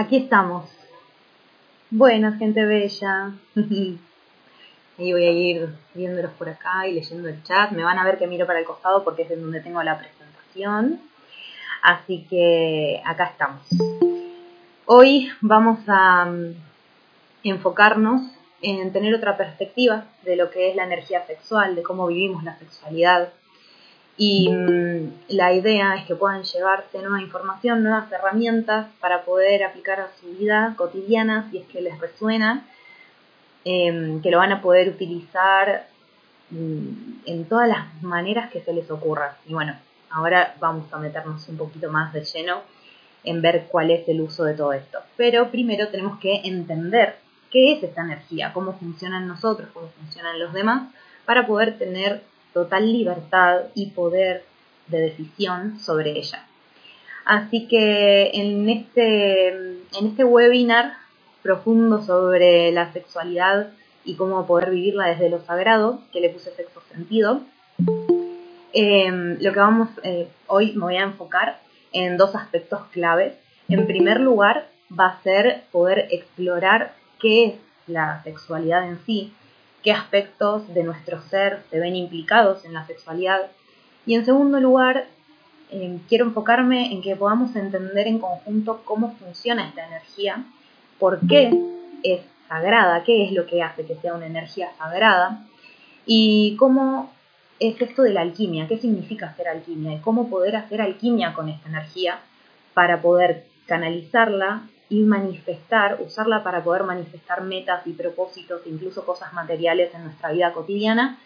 Aquí estamos. Buenas, gente bella. y voy a ir viéndolos por acá y leyendo el chat. Me van a ver que miro para el costado porque es en donde tengo la presentación. Así que acá estamos. Hoy vamos a mm, enfocarnos en tener otra perspectiva de lo que es la energía sexual, de cómo vivimos la sexualidad. Y mm, la idea es que puedan llevarse nueva información, nuevas herramientas para poder aplicar a su vida cotidiana si es que les resuena Em, que lo van a poder utilizar mm, en todas las maneras que se les ocurra. Y bueno, ahora vamos a meternos un poquito más de lleno en ver cuál es el uso de todo esto. Pero primero tenemos que entender qué es esta energía, cómo funcionan nosotros, cómo funcionan los demás, para poder tener total libertad y poder de decisión sobre ella. Así que en este, en este webinar profundo sobre la sexualidad y cómo poder vivirla desde lo sagrado, que le puse sexo sentido. Em, lo que vamos eh, hoy me voy a enfocar en dos aspectos claves. En primer lugar, va a ser poder explorar qué es la sexualidad en sí, qué aspectos de nuestro ser se ven implicados en la sexualidad. Y en segundo lugar, em, quiero enfocarme en que podamos entender en conjunto cómo funciona esta energía por qué es sagrada, qué es lo que hace que sea una energía sagrada y cómo es esto de la alquimia, qué significa hacer alquimia y cómo poder hacer alquimia con esta energía para poder canalizarla y manifestar, usarla para poder manifestar metas y propósitos, incluso cosas materiales en nuestra vida cotidiana.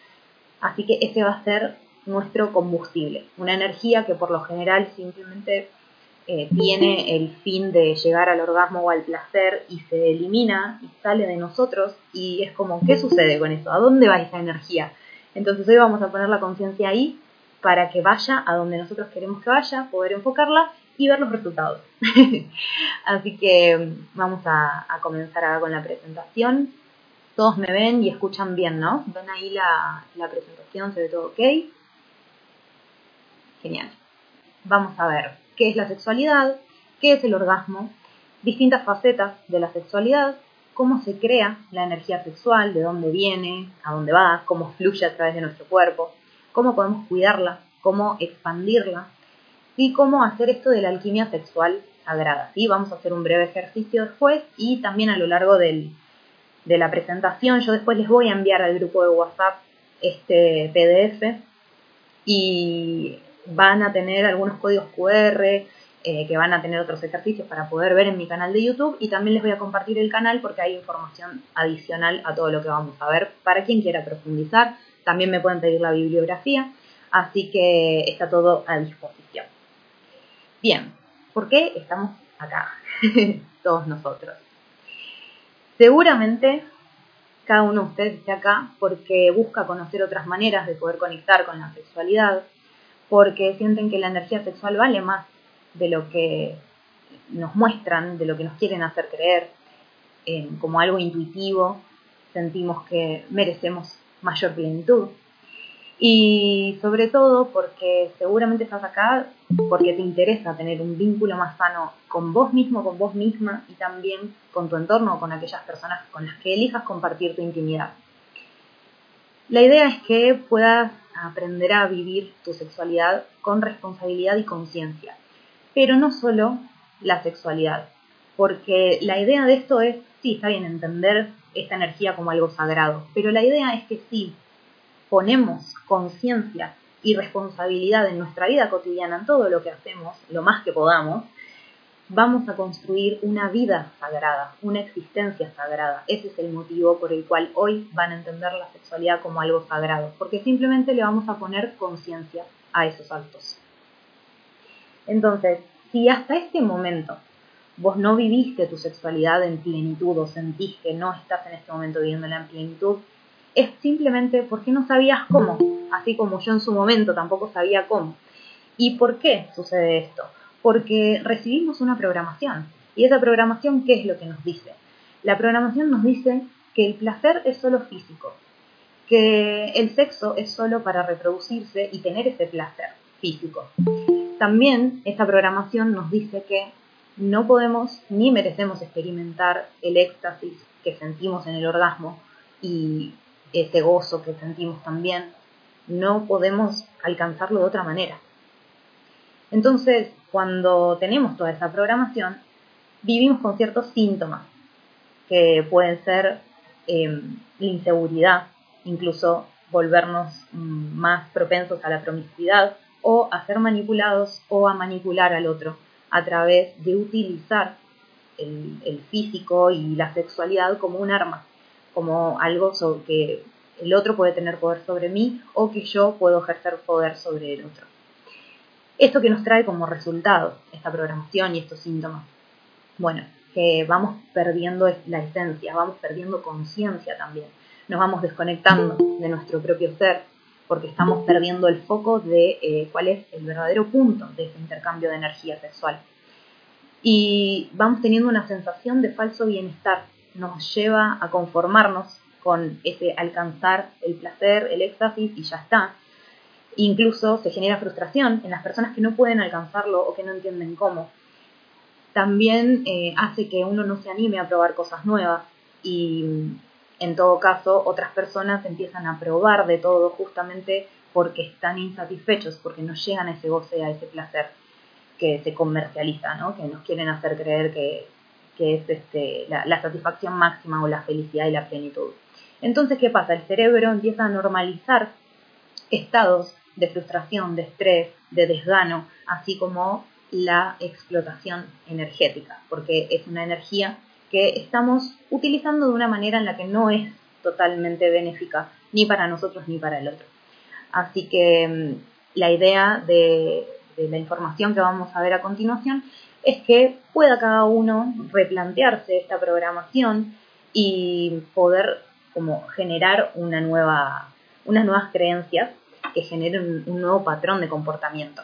Así que ese va a ser nuestro combustible, una energía que por lo general simplemente eh, tiene el fin de llegar al orgasmo o al placer y se elimina y sale de nosotros y es como, ¿qué sucede con eso? ¿A dónde va esa energía? Entonces hoy vamos a poner la conciencia ahí para que vaya a donde nosotros queremos que vaya, poder enfocarla y ver los resultados. Así que mm, vamos a, comenzar ahora con la presentación. Todos me ven y escuchan bien, ¿no? ¿Ven ahí la, la presentación? ¿Se ve todo ok? Genial. Vamos a ver qué es la sexualidad, qué es el orgasmo, distintas facetas de la sexualidad, cómo se crea la energía sexual, de dónde viene, a dónde va, cómo fluye a través de nuestro cuerpo, cómo podemos cuidarla, cómo expandirla y cómo hacer esto de la alquimia sexual sagrada. ¿sí? Vamos a hacer un breve ejercicio después y también a lo largo de la presentación yo después les voy a enviar al grupo de WhatsApp este PDF y van a tener algunos códigos QR, eh, que van a tener otros ejercicios para poder ver en mi canal de YouTube y también les voy a compartir el canal porque hay información adicional a todo lo que vamos a ver para quien quiera profundizar. También me pueden pedir la bibliografía, así que está todo a disposición. Bien, ¿por qué estamos acá? Todos nosotros. Seguramente cada uno de ustedes está acá porque busca conocer otras maneras de poder conectar con la sexualidad, porque sienten que la energía sexual vale más de lo que nos muestran, de lo que nos quieren hacer creer, eh, como algo intuitivo, sentimos que merecemos mayor plenitud. Y sobre todo porque seguramente estás acá porque te interesa tener un vínculo más sano con vos mismo, con vos misma y también con tu entorno, con aquellas personas con las que elijas compartir tu intimidad. La idea es que puedas aprender a vivir tu sexualidad con responsabilidad y conciencia, pero no solo la sexualidad, porque la idea de esto es, sí, está bien entender esta energía como algo sagrado, pero la idea es que si ponemos conciencia y responsabilidad en nuestra vida cotidiana, en todo lo que hacemos, lo más que podamos, vamos a construir una vida sagrada, una existencia sagrada. Ese es el motivo por el cual hoy van a entender la sexualidad como algo sagrado, porque simplemente le vamos a poner conciencia a esos actos. Entonces, si hasta este momento vos no viviste tu sexualidad en plenitud o sentís que no estás en este momento viviéndola en plenitud, es simplemente porque no sabías cómo, así como yo en su momento tampoco sabía cómo. ¿Y por qué sucede esto? porque recibimos una programación. ¿Y esa programación qué es lo que nos dice? La programación nos dice que el placer es solo físico, que el sexo es solo para reproducirse y tener ese placer físico. También esta programación nos dice que no podemos ni merecemos experimentar el éxtasis que sentimos en el orgasmo y ese gozo que sentimos también. No podemos alcanzarlo de otra manera. Entonces, cuando tenemos toda esa programación, vivimos con ciertos síntomas que pueden ser la inseguridad, incluso volvernos mm, más propensos a la promiscuidad o a ser manipulados o a manipular al otro a través de utilizar el, físico y la sexualidad como un arma, como algo sobre que el otro puede tener poder sobre mí o que yo puedo ejercer poder sobre el otro. Esto que nos trae como resultado esta programación y estos síntomas. Bueno, que vamos perdiendo la esencia, vamos perdiendo conciencia también, nos vamos desconectando de nuestro propio ser, porque estamos perdiendo el foco de eh, cuál es el verdadero punto de ese intercambio de energía sexual. Y vamos teniendo una sensación de falso bienestar, nos lleva a conformarnos con ese alcanzar el placer, el éxtasis y ya está. Incluso se genera frustración en las personas que no pueden alcanzarlo o que no entienden cómo. También eh, hace que uno no se anime a probar cosas nuevas y en todo caso otras personas empiezan a probar de todo justamente porque están insatisfechos, porque no llegan a ese goce, a ese placer que se comercializa, ¿no? que nos quieren hacer creer que, es este, la, satisfacción máxima o la felicidad y la plenitud. Entonces, ¿qué pasa? El cerebro empieza a normalizar estados de frustración, de estrés, de desgano, así como la explotación energética, porque es una energía que estamos utilizando de una manera en la que no es totalmente benéfica ni para nosotros ni para el otro. Así que mm, la idea de, la información que vamos a ver a continuación es que pueda cada uno replantearse esta programación y poder como generar una nueva, unas nuevas creencias que generen un nuevo patrón de comportamiento.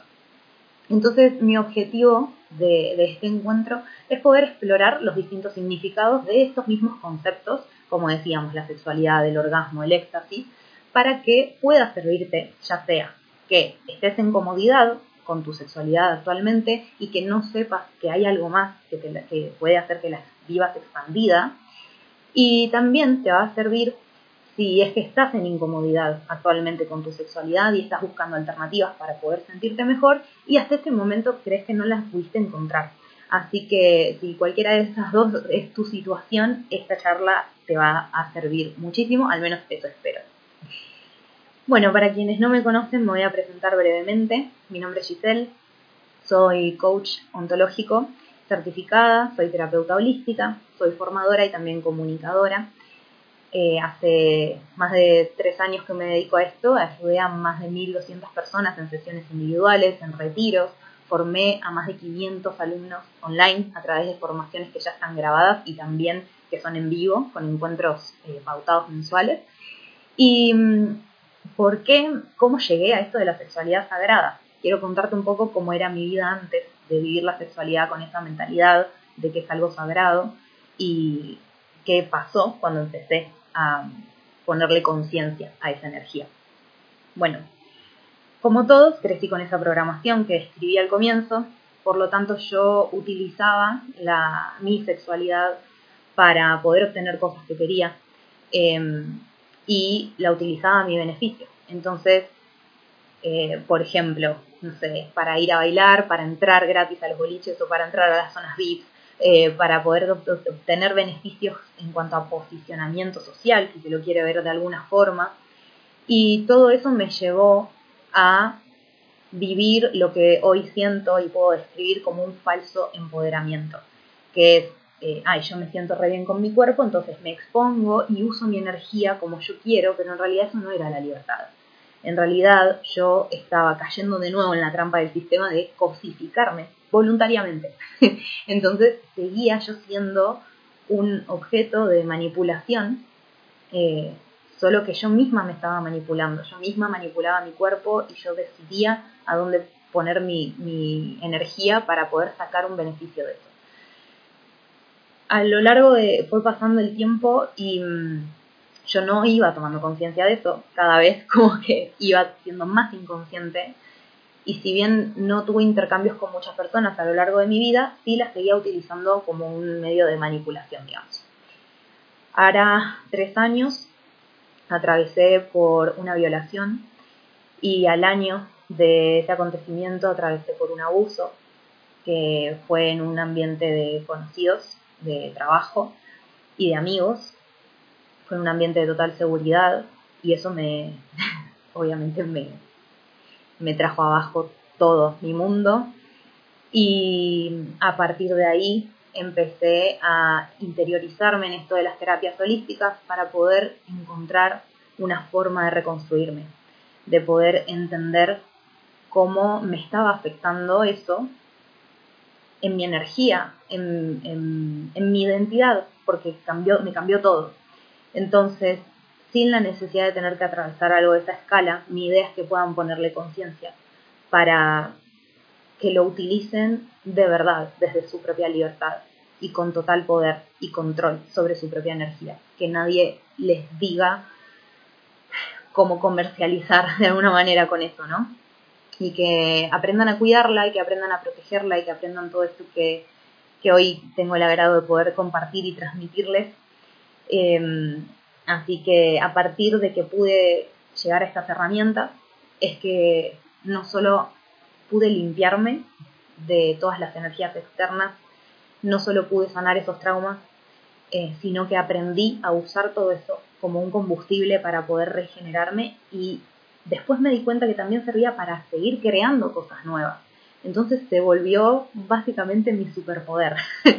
Entonces mi objetivo de, este encuentro es poder explorar los distintos significados de estos mismos conceptos, como decíamos, la sexualidad, el orgasmo, el éxtasis, para que pueda servirte, ya sea que estés en comodidad con tu sexualidad actualmente y que no sepas que hay algo más que, que puede hacer que la vivas expandida, y también te va a servir si es que estás en incomodidad actualmente con tu sexualidad y estás buscando alternativas para poder sentirte mejor y hasta este momento crees que no las pudiste encontrar. Así que si cualquiera de esas dos es tu situación, esta charla te va a servir muchísimo, al menos eso espero. Bueno, para quienes no me conocen, me voy a presentar brevemente. Mi nombre es Giselle, soy coach ontológico certificada, soy terapeuta holística, soy formadora y también comunicadora. Eh, hace más de tres años que me dedico a esto, ayudé a más de 1.200 personas en sesiones individuales, en retiros, formé a más de 500 alumnos online a través de formaciones que ya están grabadas y también que son en vivo, con encuentros eh, pautados mensuales. ¿Y mm, por qué? ¿Cómo llegué a esto de la sexualidad sagrada? Quiero contarte un poco cómo era mi vida antes de vivir la sexualidad con esa mentalidad de que es algo sagrado y qué pasó cuando empecé a ponerle conciencia a esa energía. Bueno, como todos, crecí con esa programación que escribí al comienzo, por lo tanto yo utilizaba mi sexualidad para poder obtener cosas que quería em, y la utilizaba a mi beneficio. Entonces, eh, por ejemplo, no sé, para ir a bailar, para entrar gratis a los boliches o para entrar a las zonas VIP, eh, para poder obtener beneficios en cuanto a posicionamiento social, si se lo quiere ver de alguna forma. Y todo eso me llevó a vivir lo que hoy siento y puedo describir como un falso empoderamiento, que es, eh, ay, yo me siento re bien con mi cuerpo, entonces me expongo y uso mi energía como yo quiero, pero en realidad eso no era la libertad. En realidad yo estaba cayendo de nuevo en la trampa del sistema de cosificarme voluntariamente. Entonces seguía yo siendo un objeto de manipulación, eh, solo que yo misma me estaba manipulando, yo misma manipulaba mi cuerpo y yo decidía a dónde poner mi, mi energía para poder sacar un beneficio de eso. A lo largo de, fue pasando el tiempo y mm, yo no iba tomando conciencia de eso, cada vez como que iba siendo más inconsciente. Y si bien no tuve intercambios con muchas personas a lo largo de mi vida, sí las seguía utilizando como un medio de manipulación, digamos. Ahora tres años atravesé por una violación y al año de ese acontecimiento atravesé por un abuso que fue en un ambiente de conocidos, de trabajo y de amigos. Fue un ambiente de total seguridad y eso me, obviamente me, me trajo abajo todo mi mundo y a partir de ahí empecé a interiorizarme en esto de las terapias holísticas para poder encontrar una forma de reconstruirme, de poder entender cómo me estaba afectando eso en mi energía, en, mi identidad, porque cambió, me cambió todo. Entonces, sin la necesidad de tener que atravesar algo de esa escala, mi idea es que puedan ponerle conciencia para que lo utilicen de verdad desde su propia libertad y con total poder y control sobre su propia energía. Que nadie les diga cómo comercializar de alguna manera con eso, ¿no? Y que aprendan a cuidarla y que aprendan a protegerla y que aprendan todo esto que, hoy tengo el agrado de poder compartir y transmitirles. Em, así que a partir de que pude llegar a estas herramientas, es que no solo pude limpiarme de todas las energías externas, no solo pude sanar esos traumas, eh, sino que aprendí a usar todo eso como un combustible para poder regenerarme y después me di cuenta que también servía para seguir creando cosas nuevas. Entonces se volvió básicamente mi superpoder.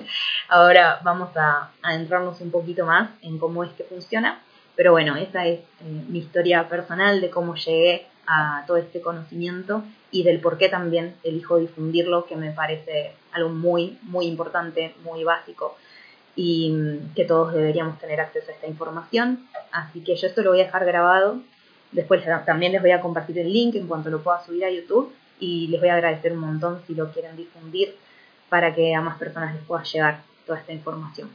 Ahora vamos a adentrarnos un poquito más en cómo es que funciona. Pero bueno, esa es eh, mi historia personal de cómo llegué a todo este conocimiento y del por qué también elijo difundirlo, que me parece algo muy, muy importante, muy básico y mm, que todos deberíamos tener acceso a esta información. Así que yo esto lo voy a dejar grabado. Después también les voy a compartir el link en cuanto lo pueda subir a YouTube y les voy a agradecer un montón si lo quieren difundir para que a más personas les pueda llegar toda esta información.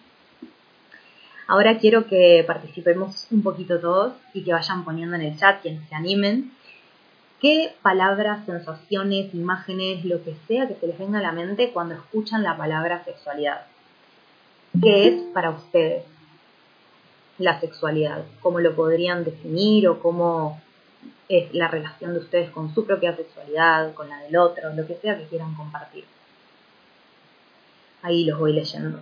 Ahora quiero que participemos un poquito todos y que vayan poniendo en el chat quienes se animen qué palabras, sensaciones, imágenes, lo que sea que se les venga a la mente cuando escuchan la palabra sexualidad. ¿Qué es para ustedes la sexualidad? ¿Cómo lo podrían definir o cómo es la relación de ustedes con su propia sexualidad, con la del otro, lo que sea que quieran compartir? Ahí los voy leyendo.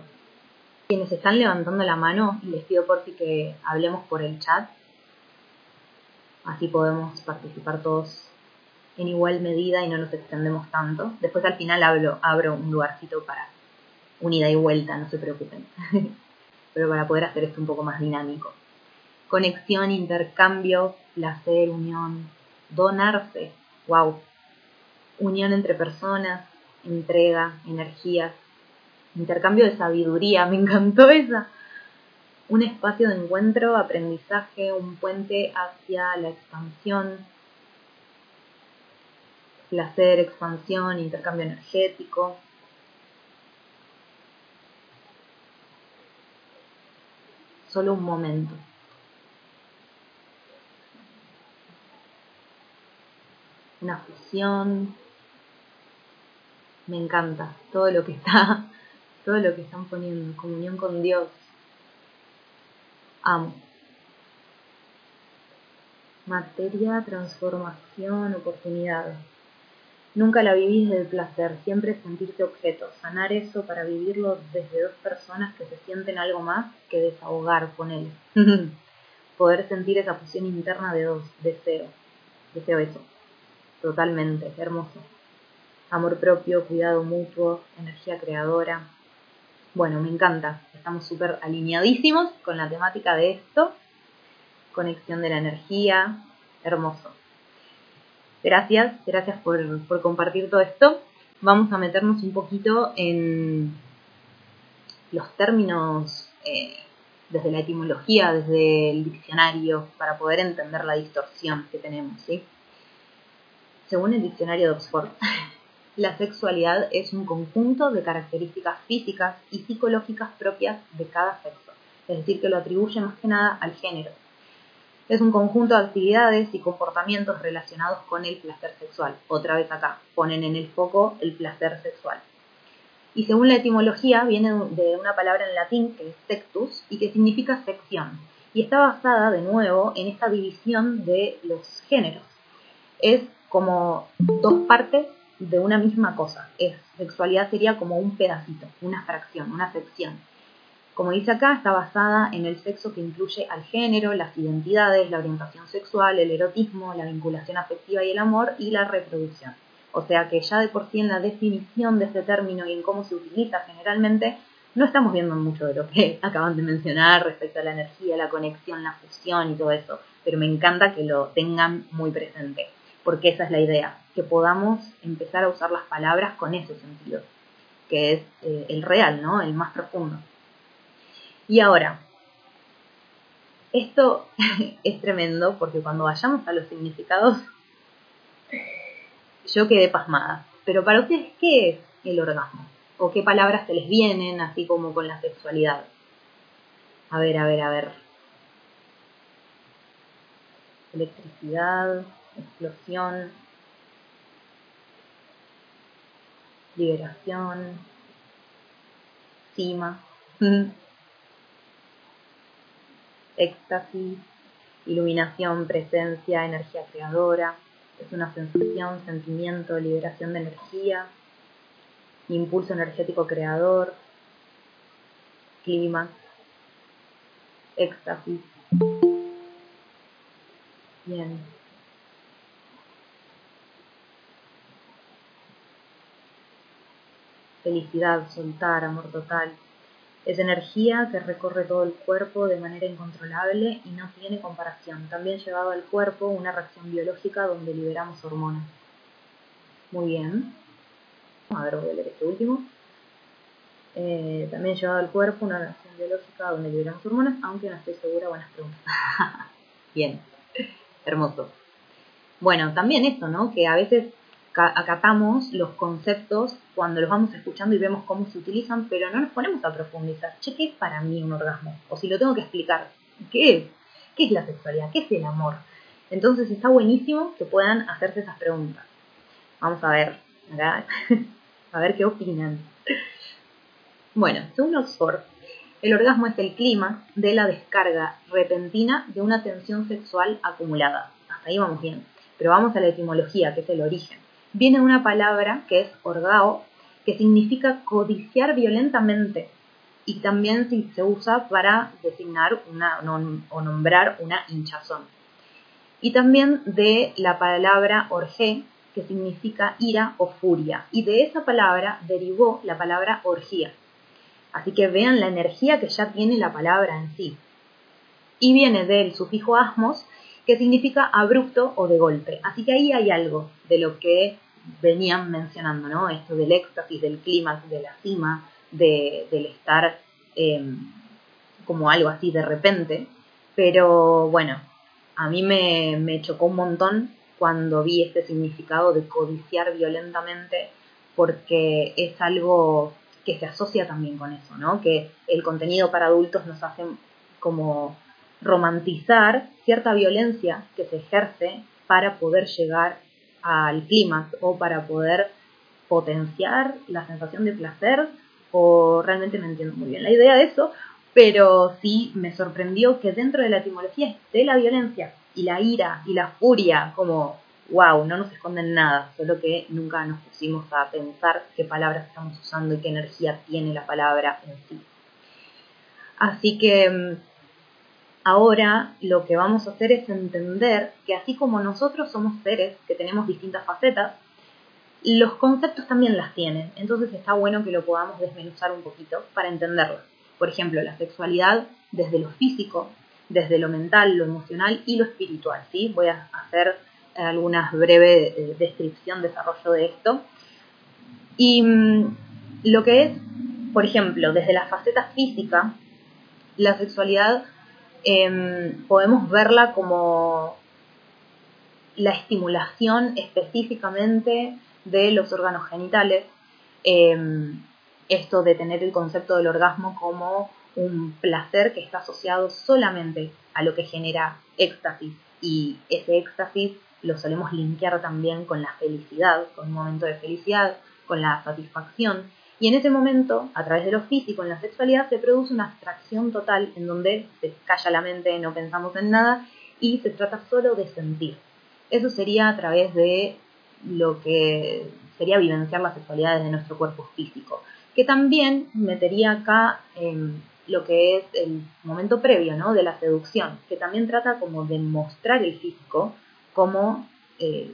Quienes están levantando la mano, les pido por si que hablemos por el chat. Así podemos participar todos en igual medida y no nos extendemos tanto. Después al final hablo, abro un lugarcito para unida y vuelta, no se preocupen. Pero para poder hacer esto un poco más dinámico. Conexión, intercambio, placer, unión, donarse, wow. Unión entre personas, entrega, energías, intercambio de sabiduría, me encantó esa. Un espacio de encuentro, aprendizaje, un puente hacia la expansión, placer, expansión, intercambio energético, solo un momento. Una fusión. Me encanta todo lo que está, todo lo que están poniendo, comunión con Dios. Amo. Materia, transformación, oportunidad. Nunca la vivís desde el placer, siempre sentirte objeto, sanar eso para vivirlo desde dos personas que se sienten algo más que desahogar con él. Poder sentir esa fusión interna de dos, deseo, deseo eso, totalmente, hermoso. Amor propio, cuidado mutuo, energía creadora. Bueno, me encanta, estamos súper alineadísimos con la temática de esto. Conexión de la energía, hermoso. Gracias, gracias por, compartir todo esto. Vamos a meternos un poquito en los términos eh, desde la etimología, desde el diccionario, para poder entender la distorsión que tenemos. ¿sí? Según el diccionario de Oxford, la sexualidad es un conjunto de características físicas y psicológicas propias de cada sexo, es decir, que lo atribuye más que nada al género. Es un conjunto de actividades y comportamientos relacionados con el placer sexual. Otra vez acá, ponen en el foco el placer sexual. Y según la etimología, viene de una palabra en latín que es sectus y que significa sección. Y está basada de nuevo en esta división de los géneros. Es como dos partes de una misma cosa. Es, sexualidad sería como un pedacito, una fracción, una sección. Como dice acá, está basada en el sexo que incluye al género, las identidades, la orientación sexual, el erotismo, la vinculación afectiva y el amor y la reproducción. O sea que ya de por sí en la definición de este término y en cómo se utiliza generalmente, no estamos viendo mucho de lo que acaban de mencionar respecto a la energía, la conexión, la fusión y todo eso, pero me encanta que lo tengan muy presente, porque esa es la idea, que podamos empezar a usar las palabras con ese sentido, que es eh, el real, ¿no? El más profundo. Y ahora, esto es tremendo porque cuando vayamos a los significados, yo quedé pasmada. Pero para ustedes, ¿qué es el orgasmo? ¿O qué palabras se les vienen, así como con la sexualidad? A ver, a ver, a ver. Electricidad, explosión, liberación, cima. éxtasis, iluminación, presencia, energía creadora. Es una sensación, sentimiento, liberación de energía, impulso energético creador, clima, éxtasis. Bien. Felicidad, soltar, amor total, es energía que recorre todo el cuerpo de manera incontrolable y no tiene comparación. También llevado al cuerpo una reacción biológica donde liberamos hormonas. Muy bien. A ver, voy a leer este último. Eh, también llevado al cuerpo una reacción biológica donde liberamos hormonas, aunque no estoy segura. Buenas preguntas. bien. Hermoso. Bueno, también esto, ¿no? Que a veces acatamos los conceptos cuando los vamos escuchando y vemos cómo se utilizan, pero no nos ponemos a profundizar. Che, ¿qué es para mí un orgasmo? O si lo tengo que explicar, ¿qué es? ¿Qué es la sexualidad? ¿Qué es el amor? Entonces está buenísimo que puedan hacerse esas preguntas. Vamos a ver, a ver qué opinan. Bueno, según Oxford, el orgasmo es el clima de la descarga repentina de una tensión sexual acumulada. Hasta ahí vamos bien. Pero vamos a la etimología, que es el origen viene una palabra que es orgao, que significa codiciar violentamente y también se usa para designar una, o nombrar una hinchazón. Y también de la palabra orge, que significa ira o furia. Y de esa palabra derivó la palabra orgía. Así que vean la energía que ya tiene la palabra en sí. Y viene del sufijo asmos, que significa abrupto o de golpe. Así que ahí hay algo de lo que venían mencionando, ¿no? Esto del éxtasis, del clímax, de la cima, de, del estar em, como algo así de repente. Pero bueno, a mí me, me chocó un montón cuando vi este significado de codiciar violentamente, porque es algo que se asocia también con eso, ¿no? Que el contenido para adultos nos hace como romantizar cierta violencia que se ejerce para poder llegar al clímax o para poder potenciar la sensación de placer o realmente no entiendo muy bien la idea de eso, pero sí me sorprendió que dentro de la etimología esté la violencia y la ira y la furia como wow, no nos esconden nada, solo que nunca nos pusimos a pensar qué palabras estamos usando y qué energía tiene la palabra en sí. Así que mm, Ahora lo que vamos a hacer es entender que así como nosotros somos seres que tenemos distintas facetas, los conceptos también las tienen. Entonces está bueno que lo podamos desmenuzar un poquito para entenderlo. Por ejemplo, la sexualidad desde lo físico, desde lo mental, lo emocional y lo espiritual. ¿sí? Voy a hacer algunas breve eh, descripción, desarrollo de esto. Y mm, lo que es, por ejemplo, desde la faceta física, la sexualidad Em, podemos verla como la estimulación específicamente de los órganos genitales, em, esto de tener el concepto del orgasmo como un placer que está asociado solamente a lo que genera éxtasis y ese éxtasis lo solemos linkear también con la felicidad, con un momento de felicidad, con la satisfacción. Y en ese momento, a través de lo físico, en la sexualidad, se produce una abstracción total en donde se calla la mente, no pensamos en nada y se trata solo de sentir. Eso sería a través de lo que sería vivenciar la sexualidad desde nuestro cuerpo físico, que también metería acá en lo que es el momento previo ¿no? de la seducción, que también trata como de mostrar el físico como eh,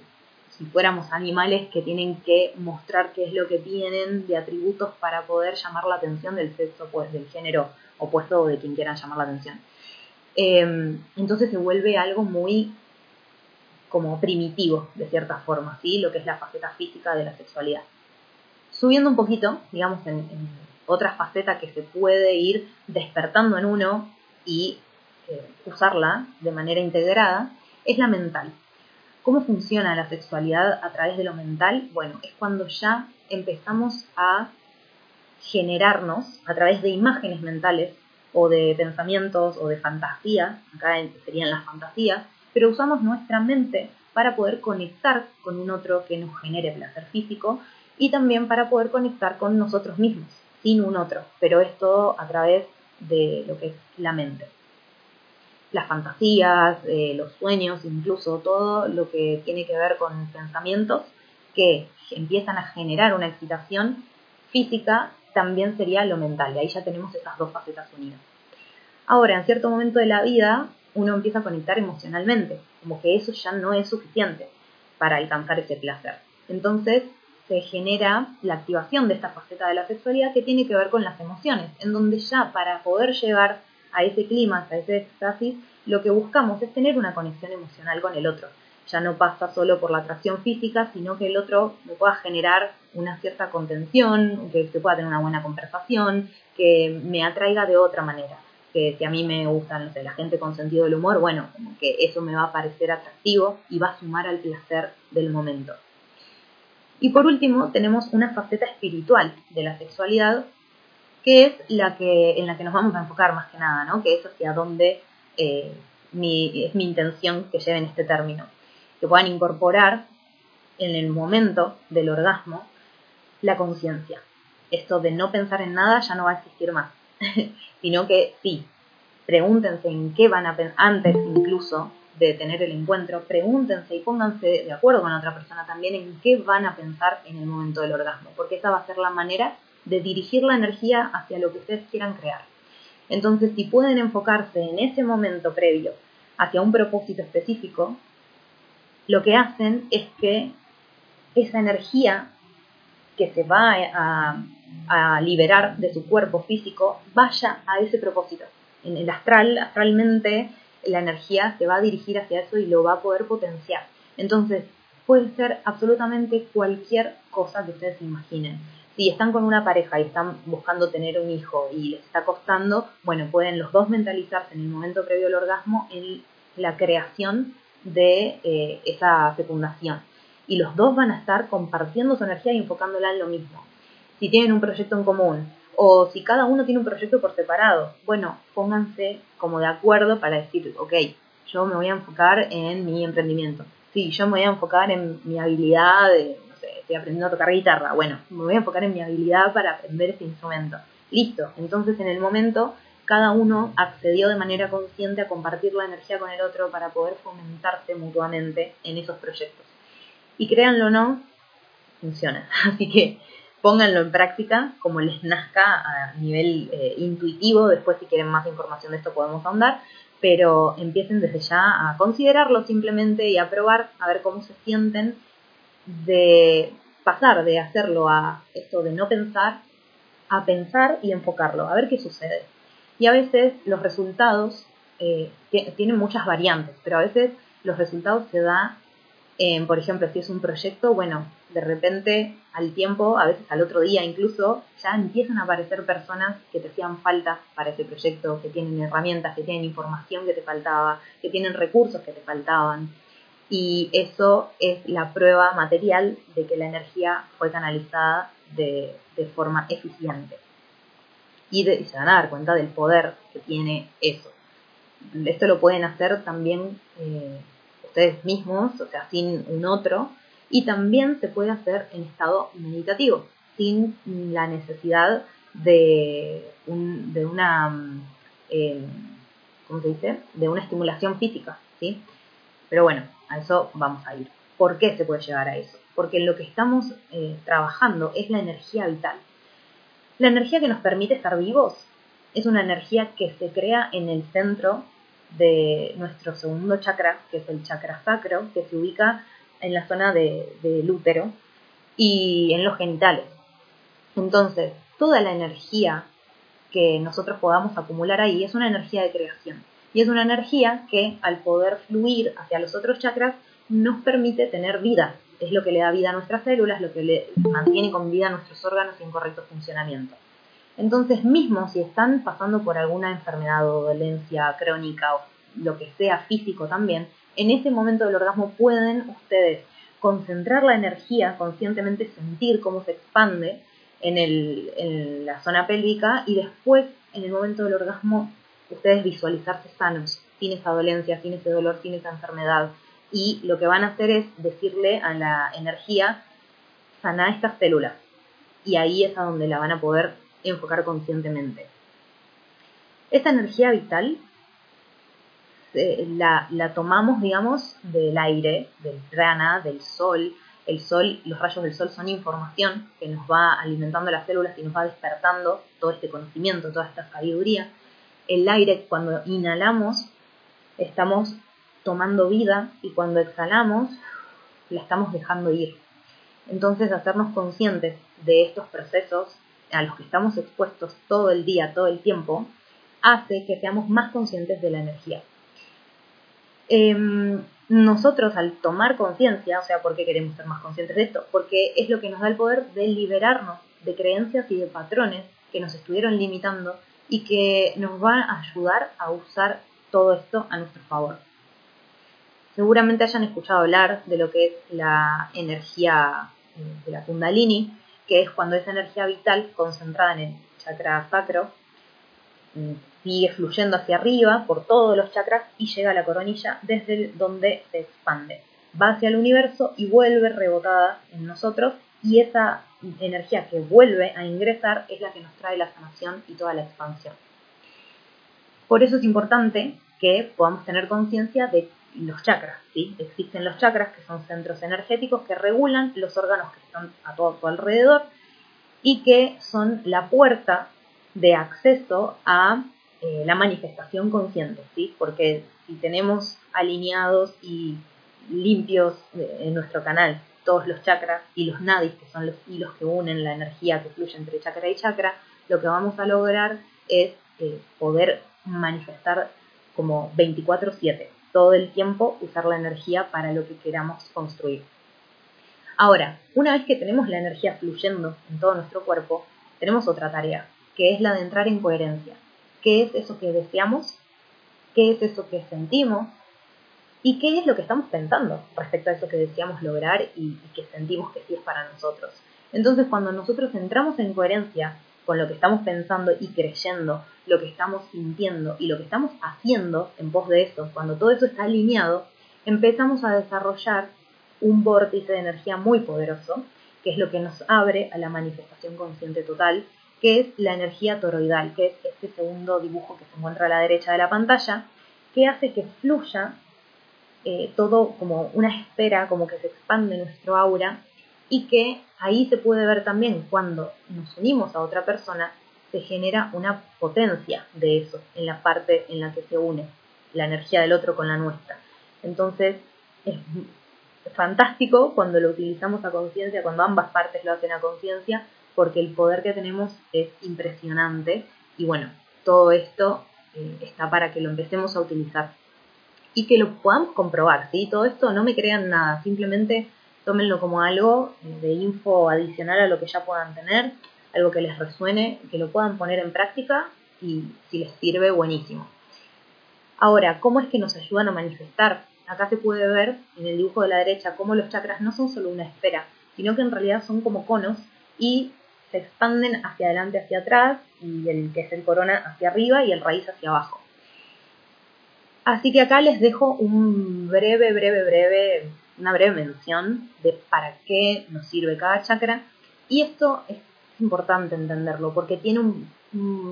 si fuéramos animales que tienen que mostrar qué es lo que tienen de atributos para poder llamar la atención del sexo, pues del género opuesto o de quien quieran llamar la atención. Eh, entonces se vuelve algo muy como primitivo, de cierta forma, ¿sí? lo que es la faceta física de la sexualidad. Subiendo un poquito, digamos, en, otra faceta que se puede ir despertando en uno y eh, usarla de manera integrada, es la mental. ¿Cómo funciona la sexualidad a través de lo mental? Bueno, es cuando ya empezamos a generarnos a través de imágenes mentales o de pensamientos o de fantasías, acá serían las fantasías, pero usamos nuestra mente para poder conectar con un otro que nos genere placer físico y también para poder conectar con nosotros mismos, sin un otro, pero es todo a través de lo que es la mente. Las fantasías, eh, los sueños, incluso todo lo que tiene que ver con pensamientos que empiezan a generar una excitación física, también sería lo mental, y ahí ya tenemos estas dos facetas unidas. Ahora, en cierto momento de la vida, uno empieza a conectar emocionalmente, como que eso ya no es suficiente para alcanzar ese placer. Entonces se genera la activación de esta faceta de la sexualidad que tiene que ver con las emociones, en donde ya para poder llegar a ese clima, a ese éxtasis, lo que buscamos es tener una conexión emocional con el otro. Ya no pasa solo por la atracción física, sino que el otro me pueda generar una cierta contención, que se pueda tener una buena conversación, que me atraiga de otra manera que si a mí me gustan la gente con sentido del humor, bueno, como que eso me va a parecer atractivo y va a sumar al placer del momento. Y por último, tenemos una faceta espiritual de la sexualidad, que es la que, en la que nos vamos a enfocar más que nada, ¿no? que es hacia dónde eh, es mi intención que lleven este término. Que puedan incorporar en el momento del orgasmo la conciencia. Esto de no pensar en nada ya no va a existir más sino que sí, pregúntense en qué van a pensar, antes incluso de tener el encuentro, pregúntense y pónganse de acuerdo con otra persona también en qué van a pensar en el momento del orgasmo, porque esa va a ser la manera de dirigir la energía hacia lo que ustedes quieran crear. Entonces, si pueden enfocarse en ese momento previo hacia un propósito específico, lo que hacen es que esa energía que se va a, liberar de su cuerpo físico vaya a ese propósito. En el astral, astralmente, la energía se va a dirigir hacia eso y lo va a poder potenciar. Entonces, puede ser absolutamente cualquier cosa que ustedes imaginen. Si están con una pareja y están buscando tener un hijo y les está costando, bueno, pueden los dos mentalizarse en el momento previo al orgasmo en la creación de eh, esa fecundación. Y los dos van a estar compartiendo su energía y enfocándola en lo mismo si tienen un proyecto en común o si cada uno tiene un proyecto por separado, bueno, pónganse como de acuerdo para decir, ok, yo me voy a enfocar en mi emprendimiento. Sí, yo me voy a enfocar en mi habilidad de, estoy aprendiendo a tocar guitarra. Bueno, me voy a enfocar en mi habilidad para aprender ese instrumento. Listo. Entonces, en el momento, cada uno accedió de manera consciente a compartir la energía con el otro para poder fomentarse mutuamente en esos proyectos. Y créanlo o no, funciona. Así que pónganlo en práctica como les nazca a nivel eh, intuitivo. Después, si quieren más información de esto, podemos ahondar. Pero empiecen desde ya a considerarlo simplemente y a probar a ver cómo se sienten de pasar de hacerlo a esto de no pensar a pensar y enfocarlo, a ver qué sucede. Y a veces los resultados eh, tienen muchas variantes, pero a veces los resultados se dan por ejemplo, si es un proyecto, bueno, de repente al tiempo, a veces al otro día incluso, ya empiezan a aparecer personas que te hacían falta para ese proyecto, que tienen herramientas, que tienen información que te faltaba, que tienen recursos que te faltaban. Y eso es la prueba material de que la energía fue canalizada de, forma eficiente. Y, se van a dar cuenta del poder que tiene eso. Esto lo pueden hacer también eh, ustedes mismos, o sea, sin un otro, y también se puede hacer en estado meditativo, sin la necesidad de, de una, eh, ¿cómo se dice? De una estimulación física, ¿sí? Pero bueno, a eso vamos a ir. ¿Por qué se puede llegar a eso? Porque lo que estamos eh, trabajando es la energía vital. La energía que nos permite estar vivos es una energía que se crea en el centro de nuestro segundo chakra, que es el chakra sacro, que se ubica en la zona de, del útero y en los genitales. Entonces, toda la energía que nosotros podamos acumular ahí es una energía de creación. Y es una energía que al poder fluir hacia los otros chakras nos permite tener vida. Es lo que le da vida a nuestras células, lo que le mantiene con vida a nuestros órganos y en correcto funcionamiento. Entonces, mismo si están pasando por alguna enfermedad o dolencia crónica o lo que sea físico también, en ese momento del orgasmo pueden ustedes concentrar la energía, conscientemente sentir cómo se expande en, en la zona pélvica y después, en el momento del orgasmo, ustedes visualizarse sanos, sin esa dolencia, sin ese dolor, sin esa enfermedad. Y lo que van a hacer es decirle a la energía, sana estas células. Y ahí es a donde la van a poder enfocar conscientemente. Esta energía vital eh, la, tomamos, digamos, del aire, del prana, del sol. El sol, los rayos del sol son información que nos va alimentando las células y nos va despertando todo este conocimiento, toda esta sabiduría. El aire, cuando inhalamos, estamos tomando vida y cuando exhalamos, la estamos dejando ir. Entonces, hacernos conscientes de estos procesos a los que estamos expuestos todo el día, todo el tiempo, hace que seamos más conscientes de la energía. Em, nosotros al tomar conciencia, o sea, ¿por qué queremos ser más conscientes de esto? Porque es lo que nos da el poder de liberarnos de creencias y de patrones que nos estuvieron limitando y que nos van a ayudar a usar todo esto a nuestro favor. Seguramente hayan escuchado hablar de lo que es la energía eh, de la kundalini, que es cuando esa energía vital concentrada en el chakra sacro mm, sigue fluyendo hacia arriba por todos los chakras y llega a la coronilla desde donde se expande. Va hacia el universo y vuelve rebotada en nosotros y esa energía que vuelve a ingresar es la que nos trae la sanación y toda la expansión. Por eso es importante que podamos tener conciencia de los chakras. ¿sí? Existen los chakras que son centros energéticos que regulan los órganos que están a todo tu alrededor y que son la puerta de acceso a eh, la manifestación consciente, ¿sí? porque si tenemos alineados y limpios eh, en nuestro canal todos los chakras y los nadis, que son los hilos que unen la energía que fluye entre chakra y chakra, lo que vamos a lograr es eh, poder manifestar como 24/7 todo el tiempo usar la energía para lo que queramos construir. Ahora, una vez que tenemos la energía fluyendo en todo nuestro cuerpo, tenemos otra tarea, que es la de entrar en coherencia. ¿Qué es eso que deseamos? ¿Qué es eso que sentimos? ¿Y qué es lo que estamos pensando respecto a eso que deseamos lograr y, que sentimos que sí es para nosotros? Entonces, cuando nosotros entramos en coherencia con lo que estamos pensando y creyendo, lo que estamos sintiendo y lo que estamos haciendo en pos de eso, cuando todo eso está alineado, empezamos a desarrollar un vórtice de energía muy poderoso, que es lo que nos abre a la manifestación consciente total, que es la energía toroidal, que es este segundo dibujo que se encuentra a la derecha de la pantalla, que hace que fluya eh, todo como una esfera, como que se expande nuestro aura y que ahí se puede ver también cuando nos unimos a otra persona, se genera una potencia de eso en la parte en la que se une la energía del otro con la nuestra. Entonces es fantástico cuando lo utilizamos a conciencia, cuando ambas partes lo hacen a conciencia, porque el poder que tenemos es impresionante y bueno, todo esto eh, está para que lo empecemos a utilizar y que lo podamos comprobar, ¿sí? Todo esto no me crean nada, simplemente tómenlo como algo de info adicional a lo que ya puedan tener, algo que les resuene, que lo puedan poner en práctica y si les sirve, buenísimo. Ahora, ¿cómo es que nos ayudan a manifestar? Acá se puede ver en el dibujo de la derecha cómo los chakras no son solo una esfera, sino que en realidad son como conos y se expanden hacia adelante, hacia atrás, y el que es el corona hacia arriba y el raíz hacia abajo. Así que acá les dejo un breve, breve, breve, una breve mención de para qué nos sirve cada chakra. Y esto es importante entenderlo porque tiene un,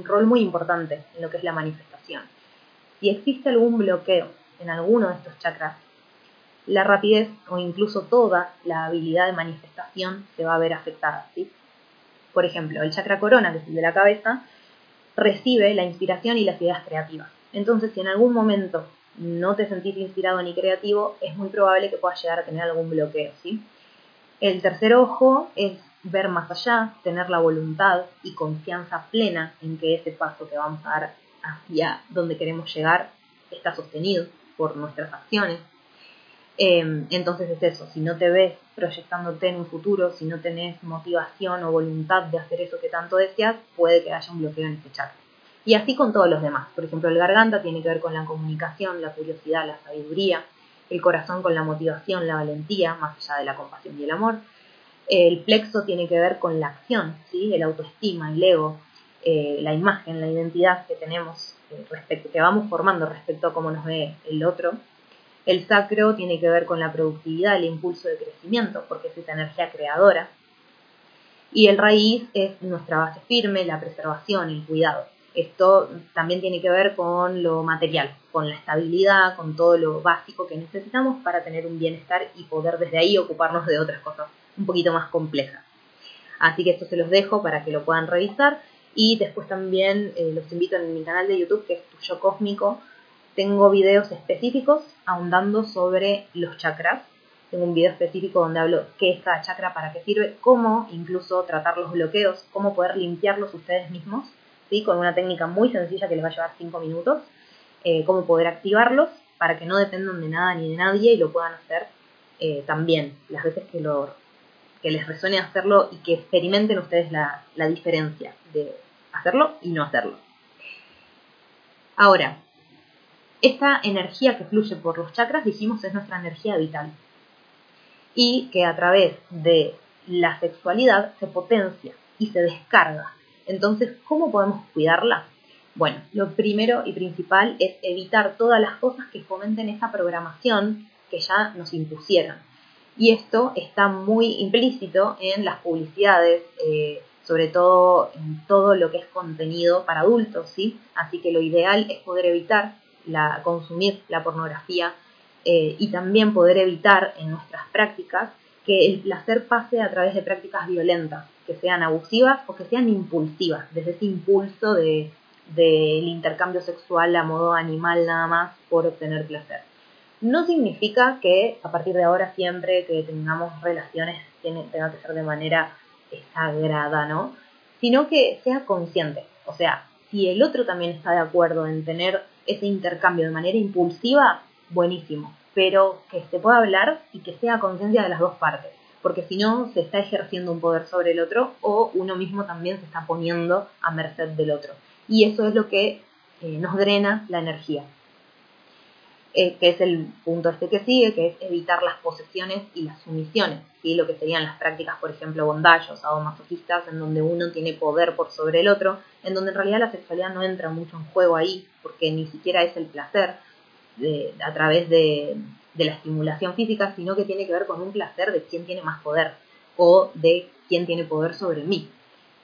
rol muy importante en lo que es la manifestación. Si existe algún bloqueo en alguno de estos chakras, la rapidez o incluso toda la habilidad de manifestación se va a ver afectada. ¿sí? Por ejemplo, el chakra corona, que es el de la cabeza, recibe la inspiración y las ideas creativas. Entonces, si en algún momento no te sentís inspirado ni creativo, es muy probable que puedas llegar a tener algún bloqueo. ¿sí? El tercer ojo es ver más allá, tener la voluntad y confianza plena en que ese paso que vamos a dar hacia donde queremos llegar está sostenido por nuestras acciones, Em, entonces es eso, si no te ves proyectándote en un futuro, si no tenés motivación o voluntad de hacer eso que tanto deseas, puede que haya un bloqueo en este chakra. Y así con todos los demás. Por ejemplo, el garganta tiene que ver con la comunicación, la curiosidad, la sabiduría. El corazón con la motivación, la valentía, más allá de la compasión y el amor. El plexo tiene que ver con la acción, ¿sí? el autoestima, el ego, eh, la imagen, la identidad que tenemos, eh, respecto, que vamos formando respecto a cómo nos ve el otro el sacro tiene que ver con la productividad, el impulso de crecimiento, porque es esa energía creadora. Y el raíz es nuestra base firme, la preservación, el cuidado. Esto también tiene que ver con lo material, con la estabilidad, con todo lo básico que necesitamos para tener un bienestar y poder desde ahí ocuparnos de otras cosas un poquito más complejas. Así que esto se los dejo para que lo puedan revisar y después también eh, los invito en mi canal de YouTube que es Tuyo Cósmico, tengo videos específicos ahondando sobre los chakras. Tengo un video específico donde hablo qué es cada chakra, para qué sirve, cómo incluso tratar los bloqueos, cómo poder limpiarlos ustedes mismos, con una técnica muy sencilla que les va a llevar 5 minutos, eh, cómo poder activarlos para que no dependan de nada ni de nadie y lo puedan hacer eh, también las veces que, lo, que les resuene hacerlo y que experimenten ustedes la, la diferencia de hacerlo y no hacerlo. Ahora, esta energía que fluye por los chakras, dijimos, es nuestra energía vital. Y que a través de la sexualidad se potencia y se descarga. Entonces, ¿cómo podemos cuidarla? Bueno, lo primero y principal es evitar todas las cosas que fomenten esa programación que ya nos impusieron. Y esto está muy implícito en las publicidades, eh, sobre todo en todo lo que es contenido para adultos, ¿sí? Así que lo ideal es poder evitar la, consumir la pornografía eh, y también poder evitar en nuestras prácticas que el placer pase a través de prácticas violentas, que sean abusivas o que sean impulsivas, desde ese impulso del de, intercambio sexual a modo animal nada más por obtener placer. No significa que a partir de ahora siempre que tengamos relaciones tenga que ser de manera sagrada, ¿no? Sino que sea consciente. O sea, si el otro también está de acuerdo en tener ese intercambio de manera impulsiva, buenísimo, pero que se pueda hablar y que sea conciencia de las dos partes, porque si no se está ejerciendo un poder sobre el otro o uno mismo también se está poniendo a merced del otro. Y eso es lo que eh, nos drena la energía. Eh, que es el punto este que sigue, que es evitar las posesiones y las sumisiones, ¿sí? lo que serían las prácticas, por ejemplo, bondallos o masoquistas, en donde uno tiene poder por sobre el otro, en donde en realidad la sexualidad no entra mucho en juego ahí, porque ni siquiera es el placer a través de, la estimulación física, sino que tiene que ver con un placer de quién tiene más poder o de quién tiene poder sobre mí,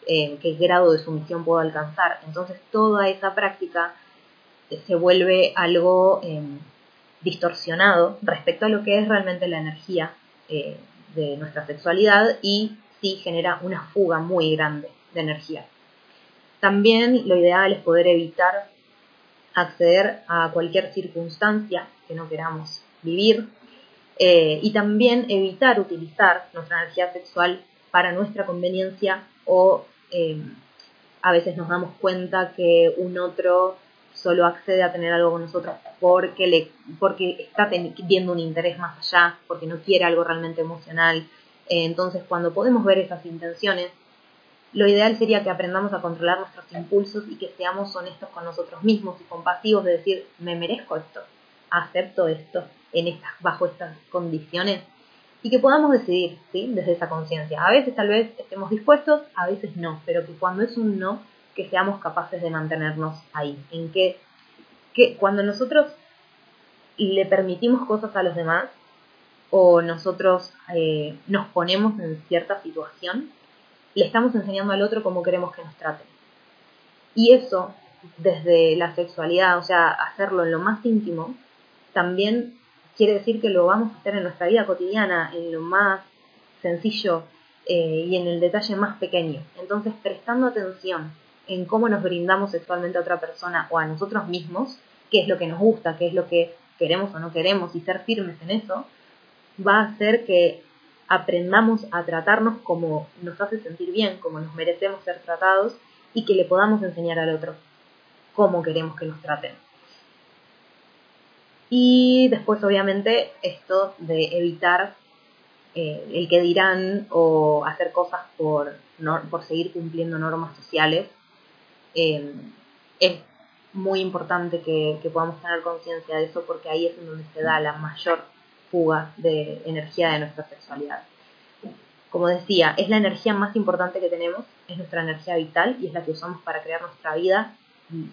eh, qué grado de sumisión puedo alcanzar. Entonces toda esa práctica se vuelve algo... Em, distorsionado respecto a lo que es realmente la energía eh, de nuestra sexualidad y sí genera una fuga muy grande de energía. También lo ideal es poder evitar acceder a cualquier circunstancia que no queramos vivir eh, y también evitar utilizar nuestra energía sexual para nuestra conveniencia o eh, a veces nos damos cuenta que un otro solo accede a tener algo con nosotros porque, le, porque está viendo un interés más allá, porque no quiere algo realmente emocional. Eh, entonces, cuando podemos ver esas intenciones, lo ideal sería que aprendamos a controlar nuestros impulsos y que seamos honestos con nosotros mismos y compasivos de decir, me merezco esto, acepto esto bajo estas condiciones y que podamos decidir, ¿sí? Desde esa conciencia. A veces tal vez estemos dispuestos, a veces no, pero que cuando es un no, que seamos capaces de mantenernos ahí. En que, que cuando nosotros le permitimos cosas a los demás o nosotros eh, nos ponemos en cierta situación, le estamos enseñando al otro cómo queremos que nos traten. Y eso, desde la sexualidad, o sea, hacerlo en lo más íntimo, también quiere decir que lo vamos a hacer en nuestra vida cotidiana, en lo más sencillo eh, y en el detalle más pequeño. Entonces, prestando atención en cómo nos brindamos sexualmente a otra persona o a nosotros mismos, qué es lo que nos gusta, qué es lo que queremos o no queremos y ser firmes en eso, va a hacer que aprendamos a tratarnos como nos hace sentir bien, como nos merecemos ser tratados y que le podamos enseñar al otro cómo queremos que nos traten. Y después, obviamente, esto de evitar eh, el que dirán o hacer cosas por, por seguir cumpliendo normas sociales. Eh, es muy importante que, que podamos tener conciencia de eso porque ahí es en donde se da la mayor fuga de energía de nuestra sexualidad. Como decía, es la energía más importante que tenemos, es nuestra energía vital y es la que usamos para crear nuestra vida,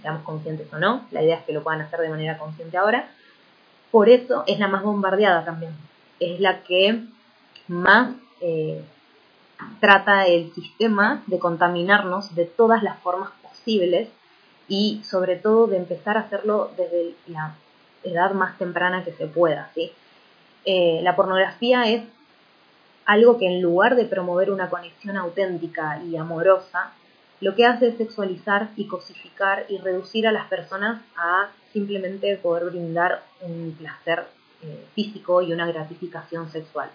seamos conscientes o no. La idea es que lo puedan hacer de manera consciente ahora por eso es la más bombardeada también. Es la que más eh, trata el sistema de contaminarnos de todas las formas posibles y sobre todo de empezar a hacerlo desde la edad más temprana que se pueda. ¿sí? Eh, la pornografía es algo que en lugar de promover una conexión auténtica y amorosa, lo que hace es sexualizar y cosificar y reducir a las personas a simplemente poder brindar un placer eh, físico y una gratificación sexual.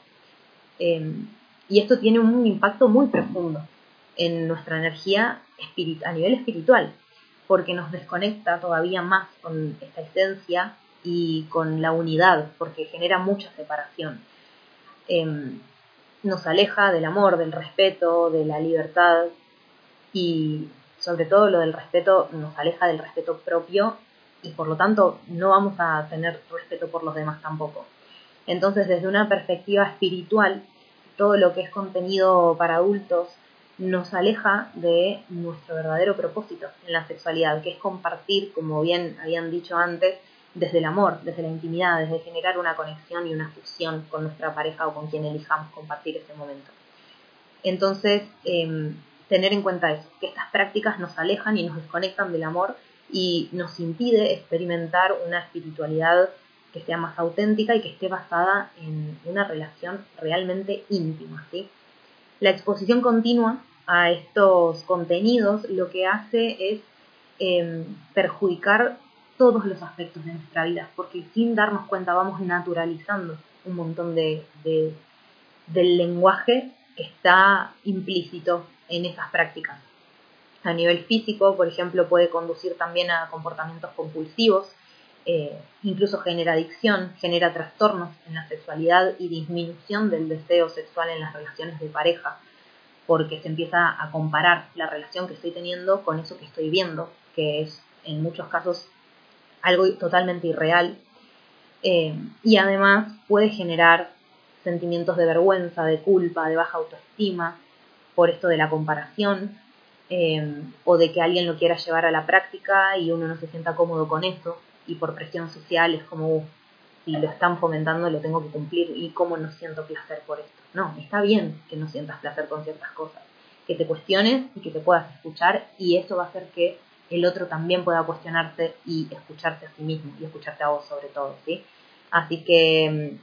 Em, y esto tiene un impacto muy profundo en nuestra energía a nivel espiritual, porque nos desconecta todavía más con esta esencia y con la unidad, porque genera mucha separación. Em, nos aleja del amor, del respeto, de la libertad y sobre todo lo del respeto nos aleja del respeto propio y por lo tanto no vamos a tener respeto por los demás tampoco. Entonces, desde una perspectiva espiritual, todo lo que es contenido para adultos nos aleja de nuestro verdadero propósito en la sexualidad, que es compartir, como bien habían dicho antes, desde el amor, desde la intimidad, desde generar una conexión y una fusión con nuestra pareja o con quien elijamos compartir ese momento. Entonces, em, tener en cuenta eso, que estas prácticas nos alejan y nos desconectan del amor y nos impide experimentar una espiritualidad que sea más auténtica y que esté basada en una relación realmente íntima. ¿sí? La exposición continua a estos contenidos lo que hace es em, perjudicar todos los aspectos de nuestra vida, porque sin darnos cuenta vamos naturalizando un montón de, del lenguaje que está implícito en esas prácticas. A nivel físico, por ejemplo, puede conducir también a comportamientos compulsivos, eh, incluso genera adicción, genera trastornos en la sexualidad y disminución del deseo sexual en las relaciones de pareja, porque se empieza a comparar la relación que estoy teniendo con eso que estoy viendo, que es en muchos casos algo totalmente irreal. Eh, y además puede generar sentimientos de vergüenza, de culpa, de baja autoestima, por esto de la comparación eh, o de que alguien lo quiera llevar a la práctica y uno no se sienta cómodo con eso y por presión social es como si lo están fomentando lo tengo que cumplir y cómo no siento placer por esto. No, está bien que no sientas placer con ciertas cosas, que te cuestiones y que te puedas escuchar y eso va a hacer que el otro también pueda cuestionarse y escucharse a sí mismo y escucharte a vos sobre todo, ¿sí? Así que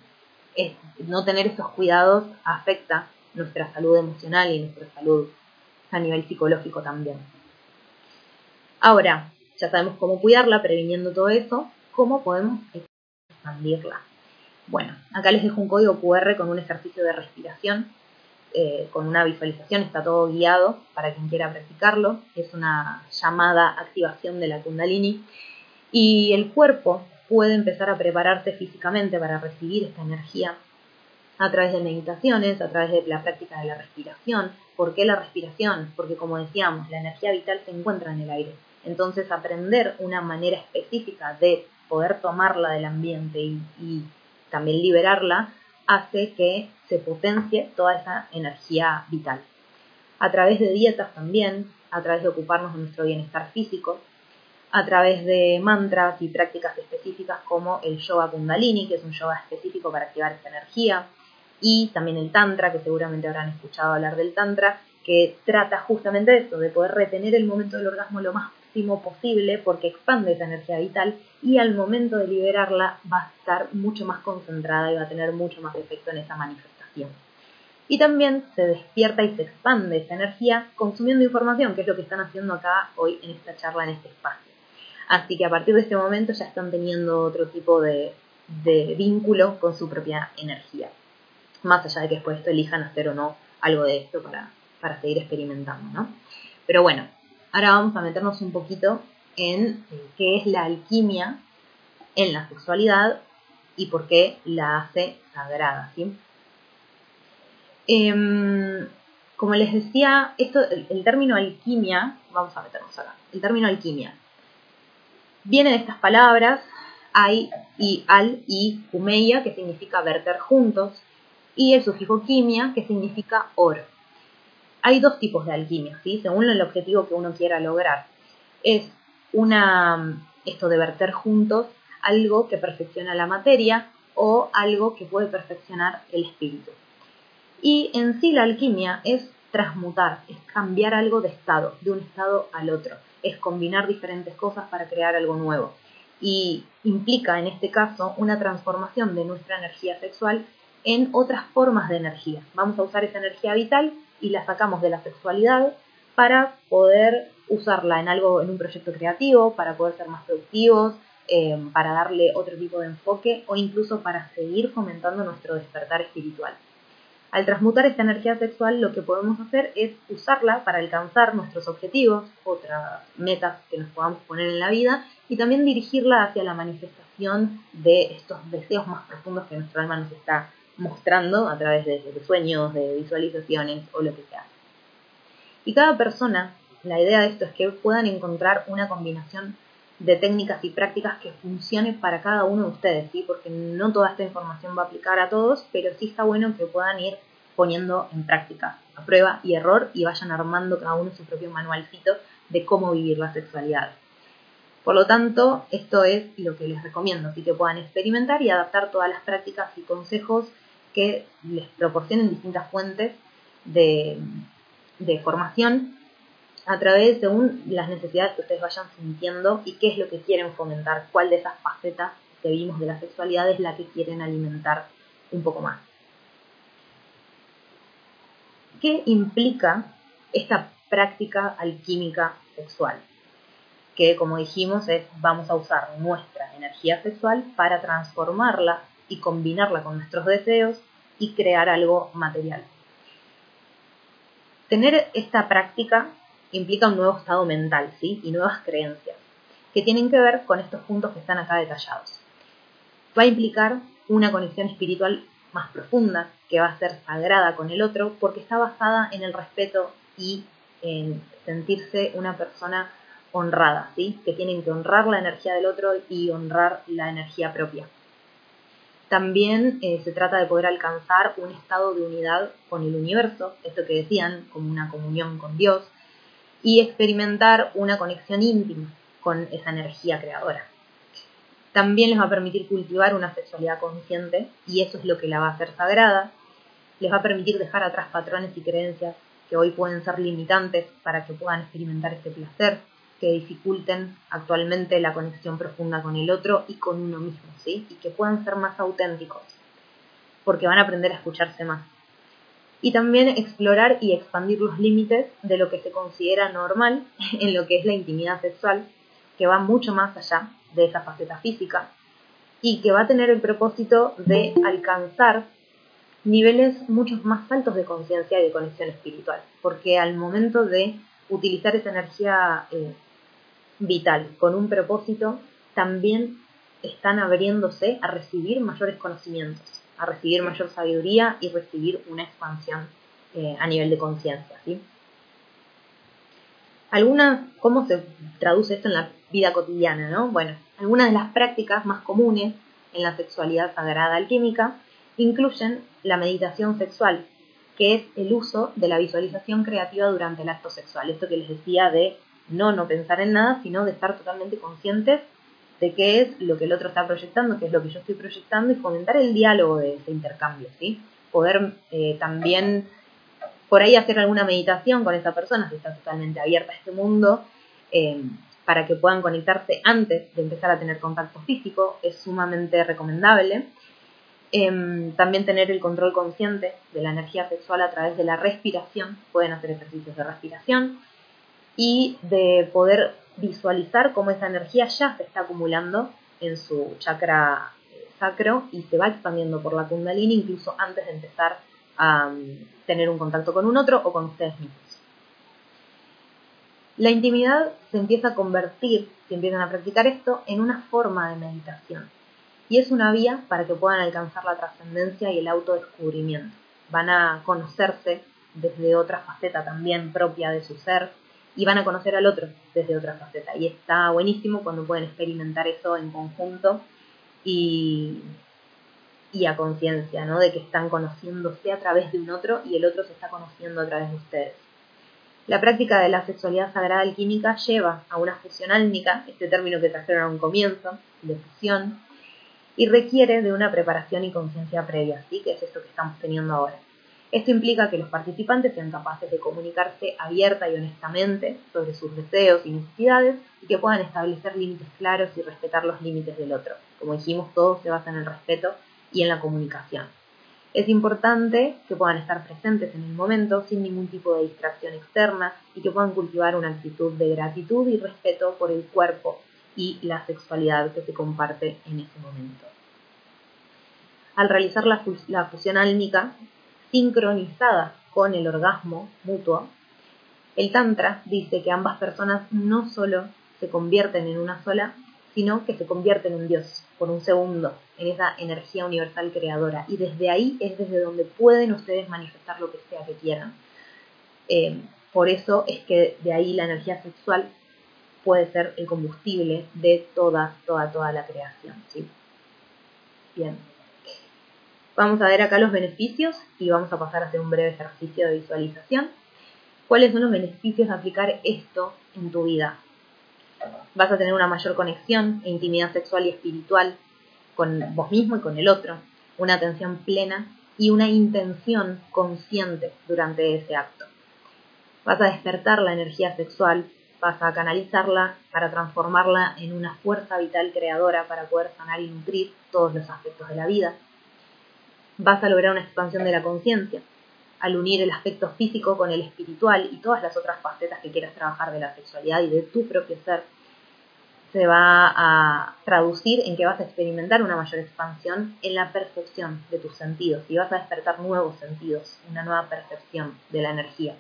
mm, no tener esos cuidados afecta nuestra salud emocional y nuestra salud a nivel psicológico también. Ahora, ya sabemos cómo cuidarla, previniendo todo eso, ¿cómo podemos expandirla? Bueno, acá les dejo un código QR con un ejercicio de respiración, eh, con una visualización, está todo guiado para quien quiera practicarlo, es una llamada activación de la kundalini y el cuerpo puede empezar a prepararse físicamente para recibir esta energía a través de meditaciones, a través de la práctica de la respiración. ¿Por qué la respiración? Porque como decíamos, la energía vital se encuentra en el aire. Entonces aprender una manera específica de poder tomarla del ambiente y, también liberarla hace que se potencie toda esa energía vital. A través de dietas también, a través de ocuparnos de nuestro bienestar físico, a través de mantras y prácticas específicas como el yoga kundalini, que es un yoga específico para activar esta energía, y también el tantra, que seguramente habrán escuchado hablar del tantra, que trata justamente de esto, de poder retener el momento del orgasmo lo máximo posible porque expande esa energía vital y al momento de liberarla va a estar mucho más concentrada y va a tener mucho más efecto en esa manifestación. Y también se despierta y se expande esa energía consumiendo información, que es lo que están haciendo acá hoy en esta charla, en este espacio. Así que a partir de este momento ya están teniendo otro tipo de, vínculo con su propia energía. Más allá de que después esto elijan hacer o no algo de esto para, para seguir experimentando, ¿no? Pero bueno, ahora vamos a meternos un poquito en eh, qué es la alquimia en la sexualidad y por qué la hace sagrada, ¿sí? Em, como les decía, esto, el, término alquimia, vamos a meternos acá, el término alquimia viene de estas palabras, ay y al y humeya, que significa verter juntos, y el sufijo quimia, que significa oro. Hay dos tipos de alquimia, ¿sí? según el objetivo que uno quiera lograr. Es una, esto de verter juntos, algo que perfecciona la materia o algo que puede perfeccionar el espíritu. Y en sí la alquimia es transmutar, es cambiar algo de estado, de un estado al otro, es combinar diferentes cosas para crear algo nuevo. Y implica en este caso una transformación de nuestra energía sexual en otras formas de energía. Vamos a usar esa energía vital y la sacamos de la sexualidad para poder usarla en algo, en un proyecto creativo, para poder ser más productivos, eh, para darle otro tipo de enfoque o incluso para seguir fomentando nuestro despertar espiritual. Al transmutar esta energía sexual, lo que podemos hacer es usarla para alcanzar nuestros objetivos, otras metas que nos podamos poner en la vida, y también dirigirla hacia la manifestación de estos deseos más profundos que nuestro alma nos está mostrando a través de, sueños, de visualizaciones o lo que sea. Y cada persona, la idea de esto es que puedan encontrar una combinación de técnicas y prácticas que funcione para cada uno de ustedes, ¿sí? porque no toda esta información va a aplicar a todos, pero sí está bueno que puedan ir poniendo en práctica, a prueba y error, y vayan armando cada uno su propio manualcito de cómo vivir la sexualidad. Por lo tanto, esto es lo que les recomiendo, así que puedan experimentar y adaptar todas las prácticas y consejos que les proporcionen distintas fuentes de, de formación a través de las necesidades que ustedes vayan sintiendo y qué es lo que quieren fomentar, cuál de esas facetas que vimos de la sexualidad es la que quieren alimentar un poco más. ¿Qué implica esta práctica alquímica sexual? Que como dijimos es vamos a usar nuestra energía sexual para transformarla y combinarla con nuestros deseos y crear algo material. Tener esta práctica implica un nuevo estado mental, ¿sí? Y nuevas creencias, que tienen que ver con estos puntos que están acá detallados. Va a implicar una conexión espiritual más profunda, que va a ser sagrada con el otro, porque está basada en el respeto y en sentirse una persona honrada, ¿sí? Que tienen que honrar la energía del otro y honrar la energía propia. También eh, se trata de poder alcanzar un estado de unidad con el universo, esto que decían, como una comunión con Dios, y experimentar una conexión íntima con esa energía creadora. También les va a permitir cultivar una sexualidad consciente y eso es lo que la va a hacer sagrada. Les va a permitir dejar atrás patrones y creencias que hoy pueden ser limitantes para que puedan experimentar este placer, que dificulten actualmente la conexión profunda con el otro y con uno mismo, ¿sí? Y que puedan ser más auténticos, porque van a aprender a escucharse más y también explorar y expandir los límites de lo que se considera normal en lo que es la intimidad sexual, que va mucho más allá de esa faceta física y que va a tener el propósito de alcanzar niveles mucho más altos de conciencia y de conexión espiritual, porque al momento de utilizar esa energía eh, vital con un propósito, también están abriéndose a recibir mayores conocimientos a recibir mayor sabiduría y recibir una expansión eh, a nivel de conciencia. ¿sí? ¿cómo se traduce esto en la vida cotidiana? ¿no? Bueno, algunas de las prácticas más comunes en la sexualidad sagrada alquímica incluyen la meditación sexual, que es el uso de la visualización creativa durante el acto sexual. Esto que les decía de no no pensar en nada, sino de estar totalmente conscientes de qué es lo que el otro está proyectando, qué es lo que yo estoy proyectando y fomentar el diálogo de ese intercambio, ¿sí? Poder eh, también por ahí hacer alguna meditación con esa persona si está totalmente abierta a este mundo, eh, para que puedan conectarse antes de empezar a tener contacto físico, es sumamente recomendable. Em, también tener el control consciente de la energía sexual a través de la respiración, pueden hacer ejercicios de respiración y de poder visualizar cómo esa energía ya se está acumulando en su chakra eh, sacro y se va expandiendo por la kundalini incluso antes de empezar a mm, tener un contacto con un otro o con ustedes mismos. La intimidad se empieza a convertir, si empiezan a practicar esto, en una forma de meditación y es una vía para que puedan alcanzar la trascendencia y el autodescubrimiento. Van a conocerse desde otra faceta también propia de su ser y van a conocer al otro desde otra faceta. Y está buenísimo cuando pueden experimentar eso en conjunto y, y a conciencia, ¿no? De que están conociéndose a través de un otro y el otro se está conociendo a través de ustedes. La práctica de la sexualidad sagrada alquímica lleva a una fusión álmica, este término que trajeron a un comienzo, de fusión, y requiere de una preparación y conciencia previa, ¿sí? que es esto que estamos teniendo ahora. Esto implica que los participantes sean capaces de comunicarse abierta y honestamente sobre sus deseos y necesidades y que puedan establecer límites claros y respetar los límites del otro. Como dijimos, todo se basa en el respeto y en la comunicación. Es importante que puedan estar presentes en el momento sin ningún tipo de distracción externa y que puedan cultivar una actitud de gratitud y respeto por el cuerpo y la sexualidad que se comparte en ese momento. Al realizar la, fusión álmica, sincronizada con el orgasmo mutuo, el Tantra dice que ambas personas no solo se convierten en una sola, sino que se convierten en Dios por un segundo, en esa energía universal creadora. Y desde ahí es desde donde pueden ustedes manifestar lo que sea que quieran. Eh, por eso es que de ahí la energía sexual puede ser el combustible de toda, toda, toda la creación. ¿sí? Bien. Vamos a ver acá los beneficios y vamos a pasar a hacer un breve ejercicio de visualización. ¿Cuáles son los beneficios de aplicar esto en tu vida? Vas a tener una mayor conexión e intimidad sexual y espiritual con vos mismo y con el otro, una atención plena y una intención consciente durante ese acto. Vas a despertar la energía sexual, vas a canalizarla para transformarla en una fuerza vital creadora para poder sanar y nutrir todos los aspectos de la vida vas a lograr una expansión de la conciencia, al unir el aspecto físico con el espiritual y todas las otras facetas que quieras trabajar de la sexualidad y de tu propio ser, se va a traducir en que vas a experimentar una mayor expansión en la percepción de tus sentidos y vas a despertar nuevos sentidos, una nueva percepción de la energía.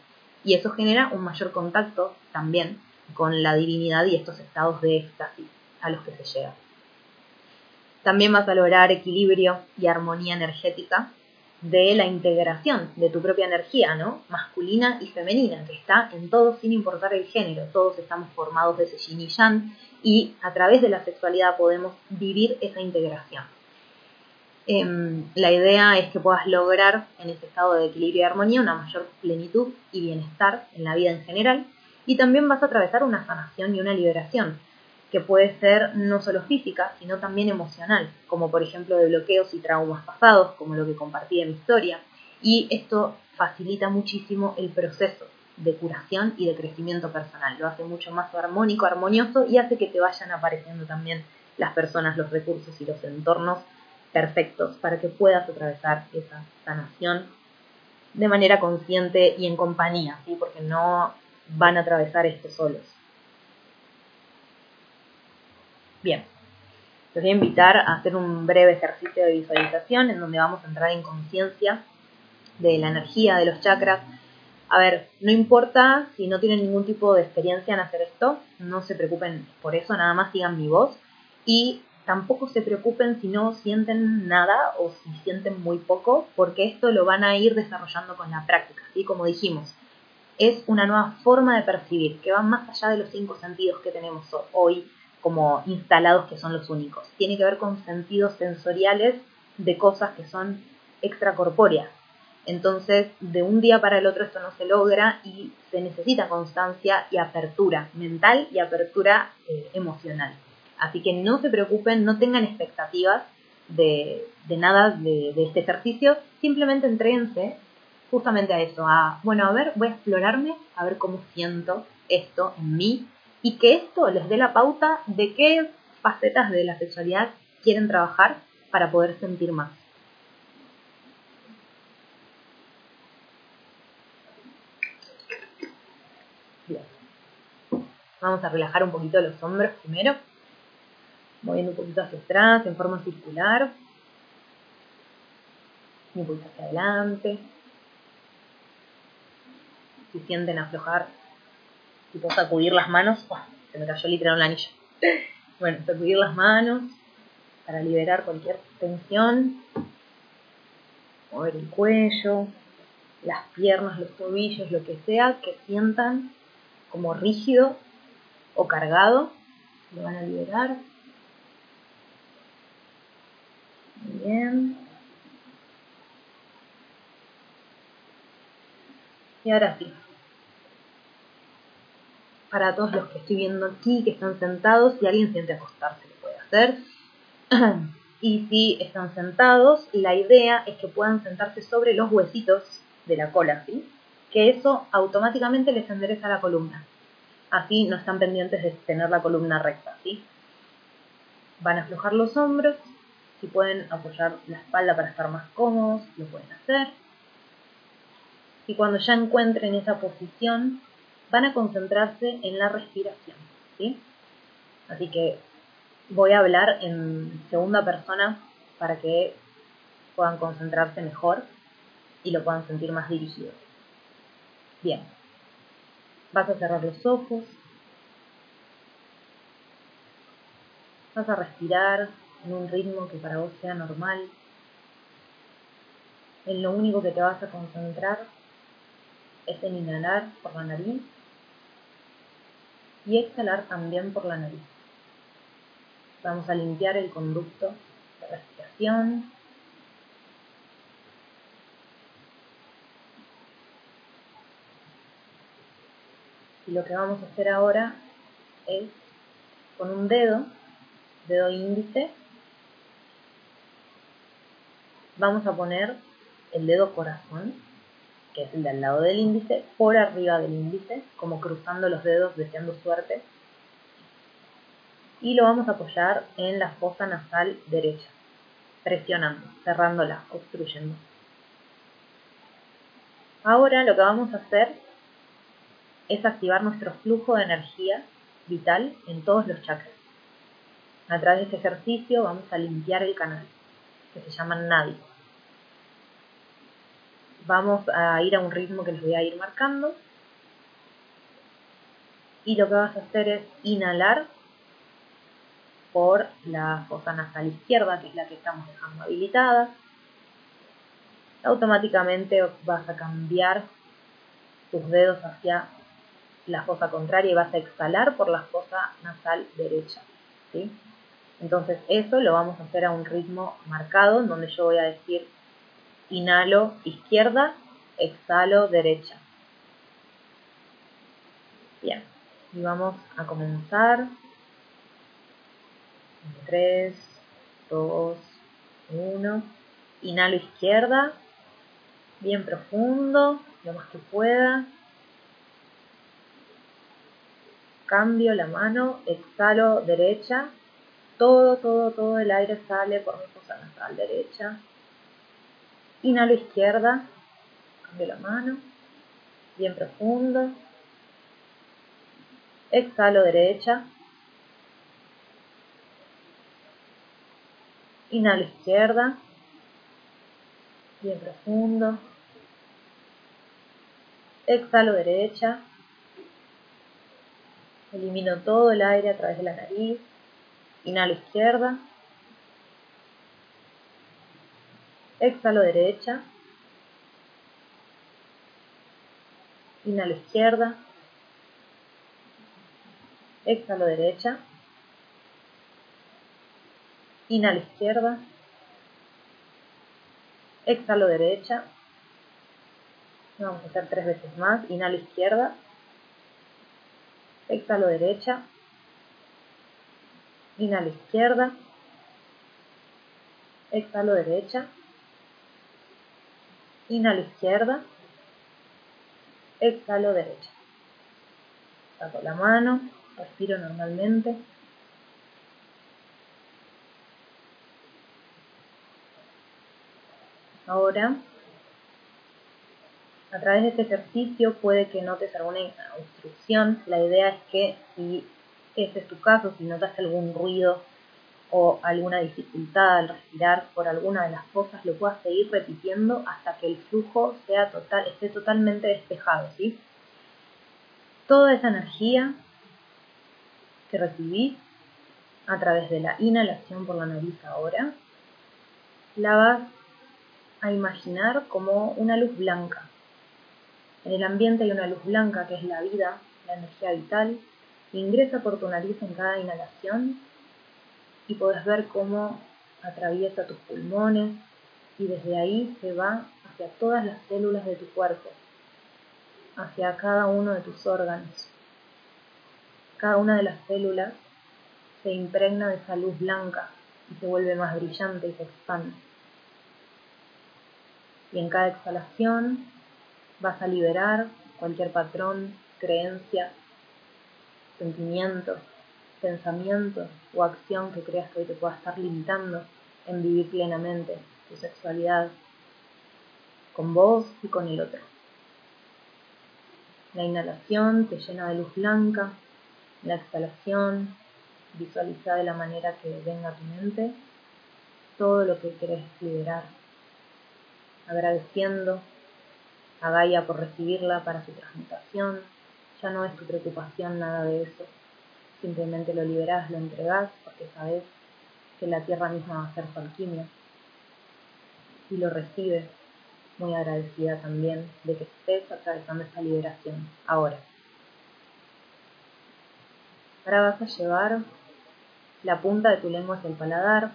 Y eso genera un mayor contacto también con la divinidad y estos estados de éxtasis a los que se llega. También vas a lograr equilibrio y armonía energética de la integración de tu propia energía, ¿no? Masculina y femenina, que está en todos sin importar el género. Todos estamos formados de ese yin y yang y a través de la sexualidad podemos vivir esa integración. Em, la idea es que puedas lograr en ese estado de equilibrio y armonía una mayor plenitud y bienestar en la vida en general y también vas a atravesar una sanación y una liberación que puede ser no solo física, sino también emocional, como por ejemplo de bloqueos y traumas pasados, como lo que compartí en mi historia. Y esto facilita muchísimo el proceso de curación y de crecimiento personal. Lo hace mucho más armónico, armonioso y hace que te vayan apareciendo también las personas, los recursos y los entornos perfectos para que puedas atravesar esa sanación de manera consciente y en compañía, ¿sí? porque no van a atravesar esto solos. Bien, les voy a invitar a hacer un breve ejercicio de visualización en donde vamos a entrar en conciencia de la energía de los chakras. A ver, no importa si no tienen ningún tipo de experiencia en hacer esto, no se preocupen por eso, nada más sigan mi voz y tampoco se preocupen si no sienten nada o si sienten muy poco, porque esto lo van a ir desarrollando con la práctica, ¿sí? Como dijimos, es una nueva forma de percibir que va más allá de los cinco sentidos que tenemos hoy como instalados que son los únicos. Tiene que ver con sentidos sensoriales de cosas que son extracorpórea. Entonces, de un día para el otro esto no se logra y se necesita constancia y apertura mental y apertura eh, emocional. Así que no se preocupen, no tengan expectativas de, nada de, de, este ejercicio, simplemente entréguense justamente a eso, a, bueno, a ver, voy a explorarme, a ver cómo siento esto en mí y que esto les dé la pauta de qué facetas de la sexualidad quieren trabajar para poder sentir más. Vamos a relajar un poquito los hombros primero, moviendo un poquito hacia atrás en forma circular un poquito hacia adelante. Si sienten aflojar, tipo sacudir las manos, se me cayó literal un anillo. Bueno, sacudir las manos para liberar cualquier tensión, mover el cuello, las piernas, los tobillos, lo que sea que sientan como rígido o cargado, lo van a liberar. bien. Y ahora sí. Para todos los que estoy viendo aquí, que están sentados, si alguien siente acostarse, lo puede hacer. y si están sentados, la idea es que puedan sentarse sobre los huesitos de la cola, ¿sí? Que eso automáticamente les endereza la columna. Así no están pendientes de tener la columna recta, ¿sí? Van a aflojar los hombros, si pueden apoyar la espalda para estar más cómodos, lo pueden hacer. Y cuando ya encuentren esa posición, van a concentrarse en la respiración, ¿sí? Así que voy a hablar en segunda persona para que puedan concentrarse mejor y lo puedan sentir más dirigido. Bien, Vas a cerrar los ojos. Vas a respirar en un ritmo que para vos sea normal. En lo único que te vas a concentrar es en inhalar por la nariz y exhalar también por la nariz. Vamos a limpiar el conducto de respiración Y lo que vamos a hacer ahora es con un dedo, dedo índice, vamos a poner el dedo corazón, que es el de al lado del índice, por arriba del índice, como cruzando los dedos deseando suerte. Y lo vamos a apoyar en la fosa nasal derecha, presionando, cerrándola, obstruyendo. Ahora lo que vamos a hacer es activar nuestro flujo de energía vital en todos los chakras. A través de este ejercicio vamos a limpiar el canal, que se llama Nadi. Vamos a ir a un ritmo que les voy a ir marcando. Y lo que vas a hacer es inhalar por la fosa nasal izquierda, que es la que estamos dejando habilitada. Automáticamente vas a cambiar tus dedos hacia la fosa contraria y vas a exhalar por la fosa nasal derecha. ¿sí? Entonces eso lo vamos a hacer a un ritmo marcado, en donde yo voy a decir inhalo izquierda, exhalo derecha. Bien, y vamos a comenzar. 3, 2, 1. Inhalo izquierda, bien profundo, lo más que pueda. cambio la mano, exhalo derecha, todo, todo, todo el aire sale por mi fosa nasal derecha, inhalo izquierda, cambio la mano, bien profundo, exhalo derecha, inhalo izquierda, bien profundo, exhalo derecha, Elimino todo el aire a través de la nariz. Inhalo izquierda. Exhalo derecha. Inhalo izquierda. Exhalo derecha. Inhalo izquierda. exhalo derecha, vamos a hacer tres veces más, inhalo izquierda, exhalo derecha, inhalo izquierda, exhalo derecha, inhalo izquierda, exhalo derecha. Saco la mano, respiro normalmente. Ahora, a través de este ejercicio puede que notes alguna obstrucción. La idea es que si ese es tu caso, si notas algún ruido o alguna dificultad al respirar por alguna de las cosas, lo puedas seguir repitiendo hasta que el flujo sea total, esté totalmente despejado, ¿sí? Toda esa energía que recibís a través de la inhalación por la nariz ahora, la vas a imaginar como una luz blanca. En el ambiente hay una luz blanca que es la vida, la energía vital, ingresa por tu nariz en cada inhalación y puedes ver cómo atraviesa tus pulmones y desde ahí se va hacia todas las células de tu cuerpo, hacia cada uno de tus órganos. Cada una de las células se impregna de esa luz blanca y se vuelve más brillante y se expande. Y en cada exhalación vas a liberar cualquier patrón, creencia, sentimiento, pensamiento o acción que creas que hoy te pueda estar limitando en vivir plenamente tu sexualidad con vos y con el otro. La inhalación te llena de luz blanca, la exhalación visualiza de la manera que venga a tu mente todo lo que querés liberar, agradeciendo a Gaia por recibirla para su transmutación, ya no es tu preocupación nada de eso, Simplemente lo liberás, lo entregás, porque sabes que la tierra misma va a ser su alquimia. Y lo recibes, muy agradecida también de que estés atravesando esa liberación ahora. Ahora vas a llevar la punta de tu lengua hacia el paladar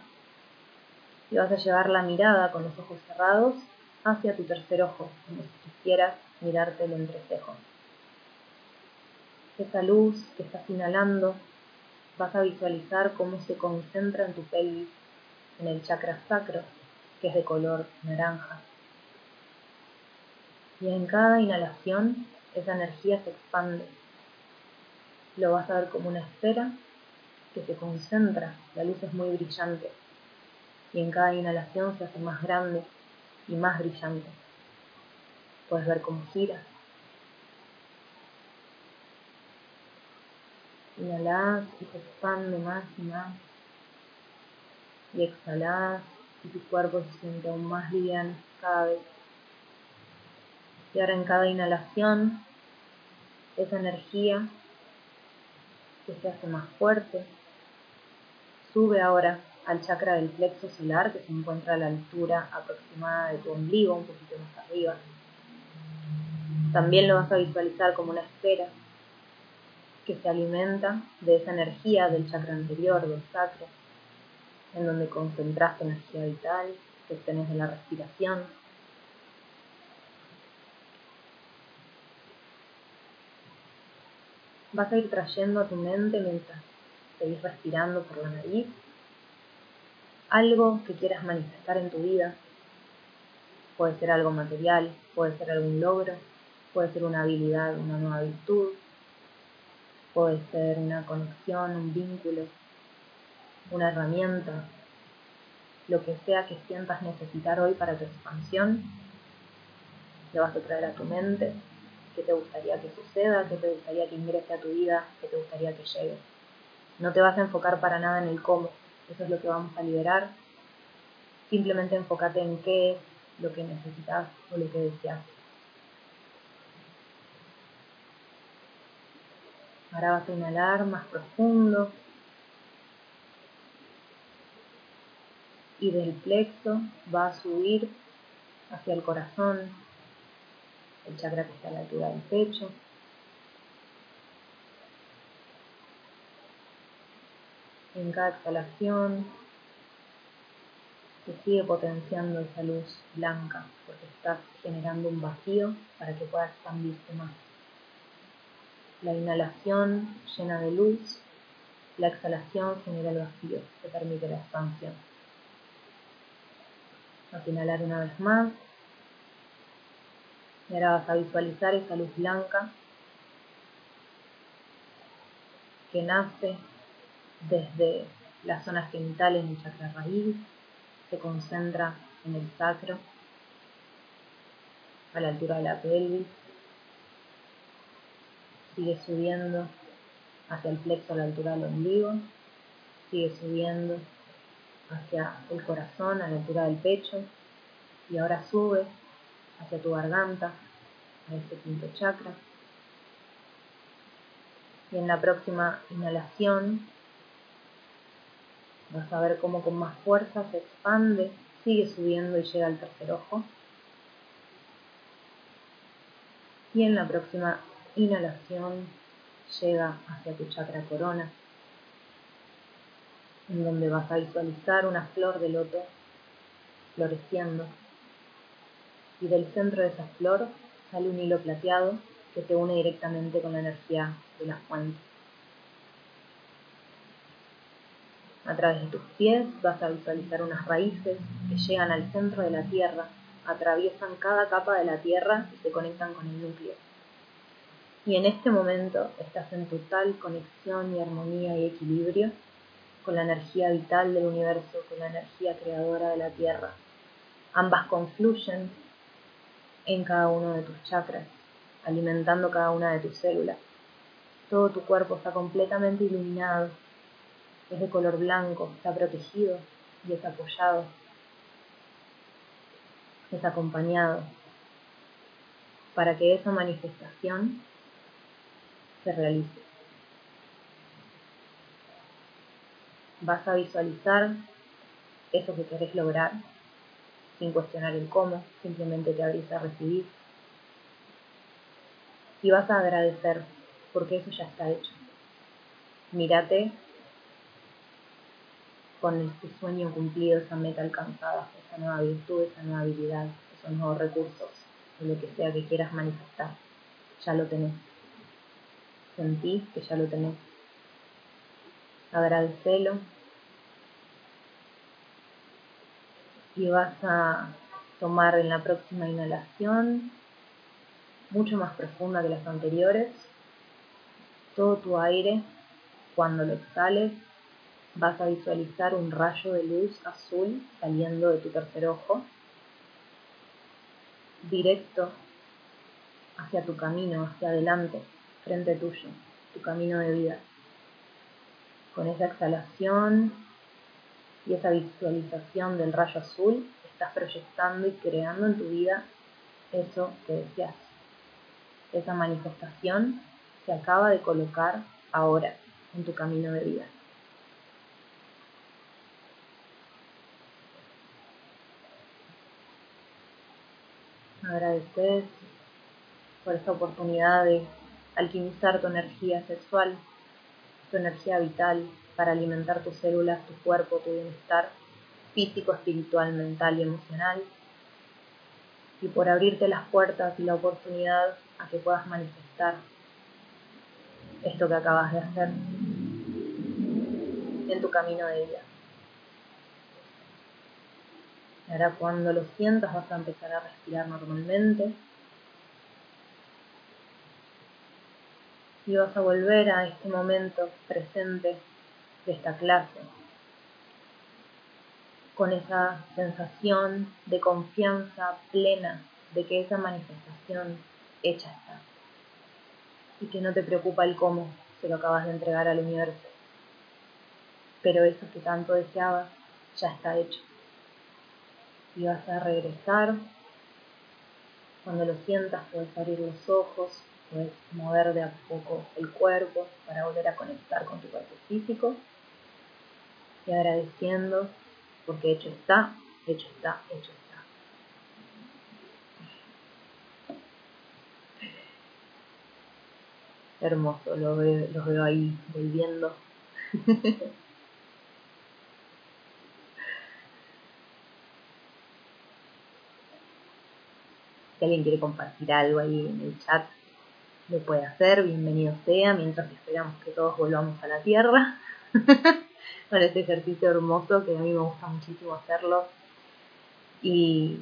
y vas a llevar la mirada con los ojos cerrados hacia tu tercer ojo, como si quisieras mirarte el entrecejo esa luz que estás inhalando, vas a visualizar cómo se concentra en tu pelvis, en el chakra sacro, que es de color naranja. Y en cada inhalación esa energía se expande. Lo vas a ver como una esfera que se concentra, la luz es muy brillante. Y en cada inhalación se hace más grande y más brillante. Puedes ver cómo gira, Inhalás y se expande más y más. Y exhalás y tu cuerpo se siente aún más liviano cada vez. Y ahora en cada inhalación, esa energía que se hace más fuerte, sube ahora al chakra del plexo solar que se encuentra a la altura aproximada de tu ombligo, un poquito más arriba. También lo vas a visualizar como una esfera que se alimenta de esa energía del chakra anterior, del sacro, en donde concentraste energía vital, que tenés de la respiración. Vas a ir trayendo a tu mente mientras seguís respirando por la nariz algo que quieras manifestar en tu vida. Puede ser algo material, puede ser algún logro, puede ser una habilidad, una nueva virtud, Puede ser una conexión, un vínculo, una herramienta, lo que sea que sientas necesitar hoy para tu expansión, lo vas a traer a tu mente, qué te gustaría que suceda, qué te gustaría que ingrese a tu vida, qué te gustaría que llegue. No te vas a enfocar para nada en el cómo, eso es lo que vamos a liberar. Simplemente enfócate en qué es lo que necesitas o lo que deseas. Ahora vas a inhalar más profundo. Y del plexo va a subir hacia el corazón, el chakra que está a la altura del pecho. En cada exhalación se sigue potenciando esa luz blanca porque estás generando un vacío para que pueda expandirse más. La inhalación llena de luz, la exhalación genera el vacío que permite la expansión. Vas a inhalar una vez más. Y ahora vas a visualizar esa luz blanca que nace desde las zonas genitales del chakra raíz, se concentra en el sacro, a la altura de la pelvis, sigue subiendo hacia el plexo a la altura del ombligo, sigue subiendo hacia el corazón a la altura del pecho y ahora sube hacia tu garganta, a ese quinto chakra. Y en la próxima inhalación vas a ver cómo con más fuerza se expande, sigue subiendo y llega al tercer ojo. Y en la próxima inhalación llega hacia tu chakra corona, en donde vas a visualizar una flor de loto floreciendo. Y del centro de esa flor sale un hilo plateado que te une directamente con la energía de la fuente. A través de tus pies vas a visualizar unas raíces que llegan al centro de la tierra, atraviesan cada capa de la tierra y se conectan con el núcleo. Y en este momento estás en total conexión y armonía y equilibrio con la energía vital del universo, con la energía creadora de la Tierra. Ambas confluyen en cada uno de tus chakras, alimentando cada una de tus células. Todo tu cuerpo está completamente iluminado, es de color blanco, está protegido y es apoyado, es acompañado, para que esa manifestación se realice. Vas a visualizar eso que querés lograr sin cuestionar el cómo, simplemente te abrís a recibir. Y vas a agradecer porque eso ya está hecho. Mírate con este sueño cumplido, esa meta alcanzada, esa nueva virtud, esa nueva habilidad, esos nuevos recursos, o lo que sea que quieras manifestar. Ya lo tenés sentís que ya lo tenés. Agradecelo. Y vas a tomar en la próxima inhalación, mucho más profunda que las anteriores, todo tu aire. Cuando lo exhales, vas a visualizar un rayo de luz azul saliendo de tu tercer ojo, directo hacia tu camino, hacia adelante tuyo, tu camino de vida. Con esa exhalación y esa visualización del rayo azul, estás proyectando y creando en tu vida eso que deseas. Esa manifestación se acaba de colocar ahora en tu camino de vida. Agradeces por esta oportunidad de alquimizar tu energía sexual, tu energía vital para alimentar tus células, tu cuerpo, tu bienestar físico, espiritual, mental y emocional. Y por abrirte las puertas y la oportunidad a que puedas manifestar esto que acabas de hacer en tu camino de vida. Ahora cuando lo sientas vas a empezar a respirar normalmente y vas a volver a este momento presente de esta clase con esa sensación de confianza plena de que esa manifestación hecha está y que no te preocupa el cómo se lo acabas de entregar al universo. Pero eso que tanto deseabas ya está hecho. Y vas a regresar. Cuando lo sientas puedes abrir los ojos Puedes mover de a poco el cuerpo para volver a conectar con tu cuerpo físico. Y agradeciendo porque hecho está, hecho está, hecho está. Hermoso, los veo, los veo ahí volviendo. si alguien quiere compartir algo ahí en el chat, lo puede hacer, bienvenido sea, mientras esperamos que todos volvamos a la Tierra. con este ejercicio hermoso que a mí me gusta muchísimo hacerlo. Y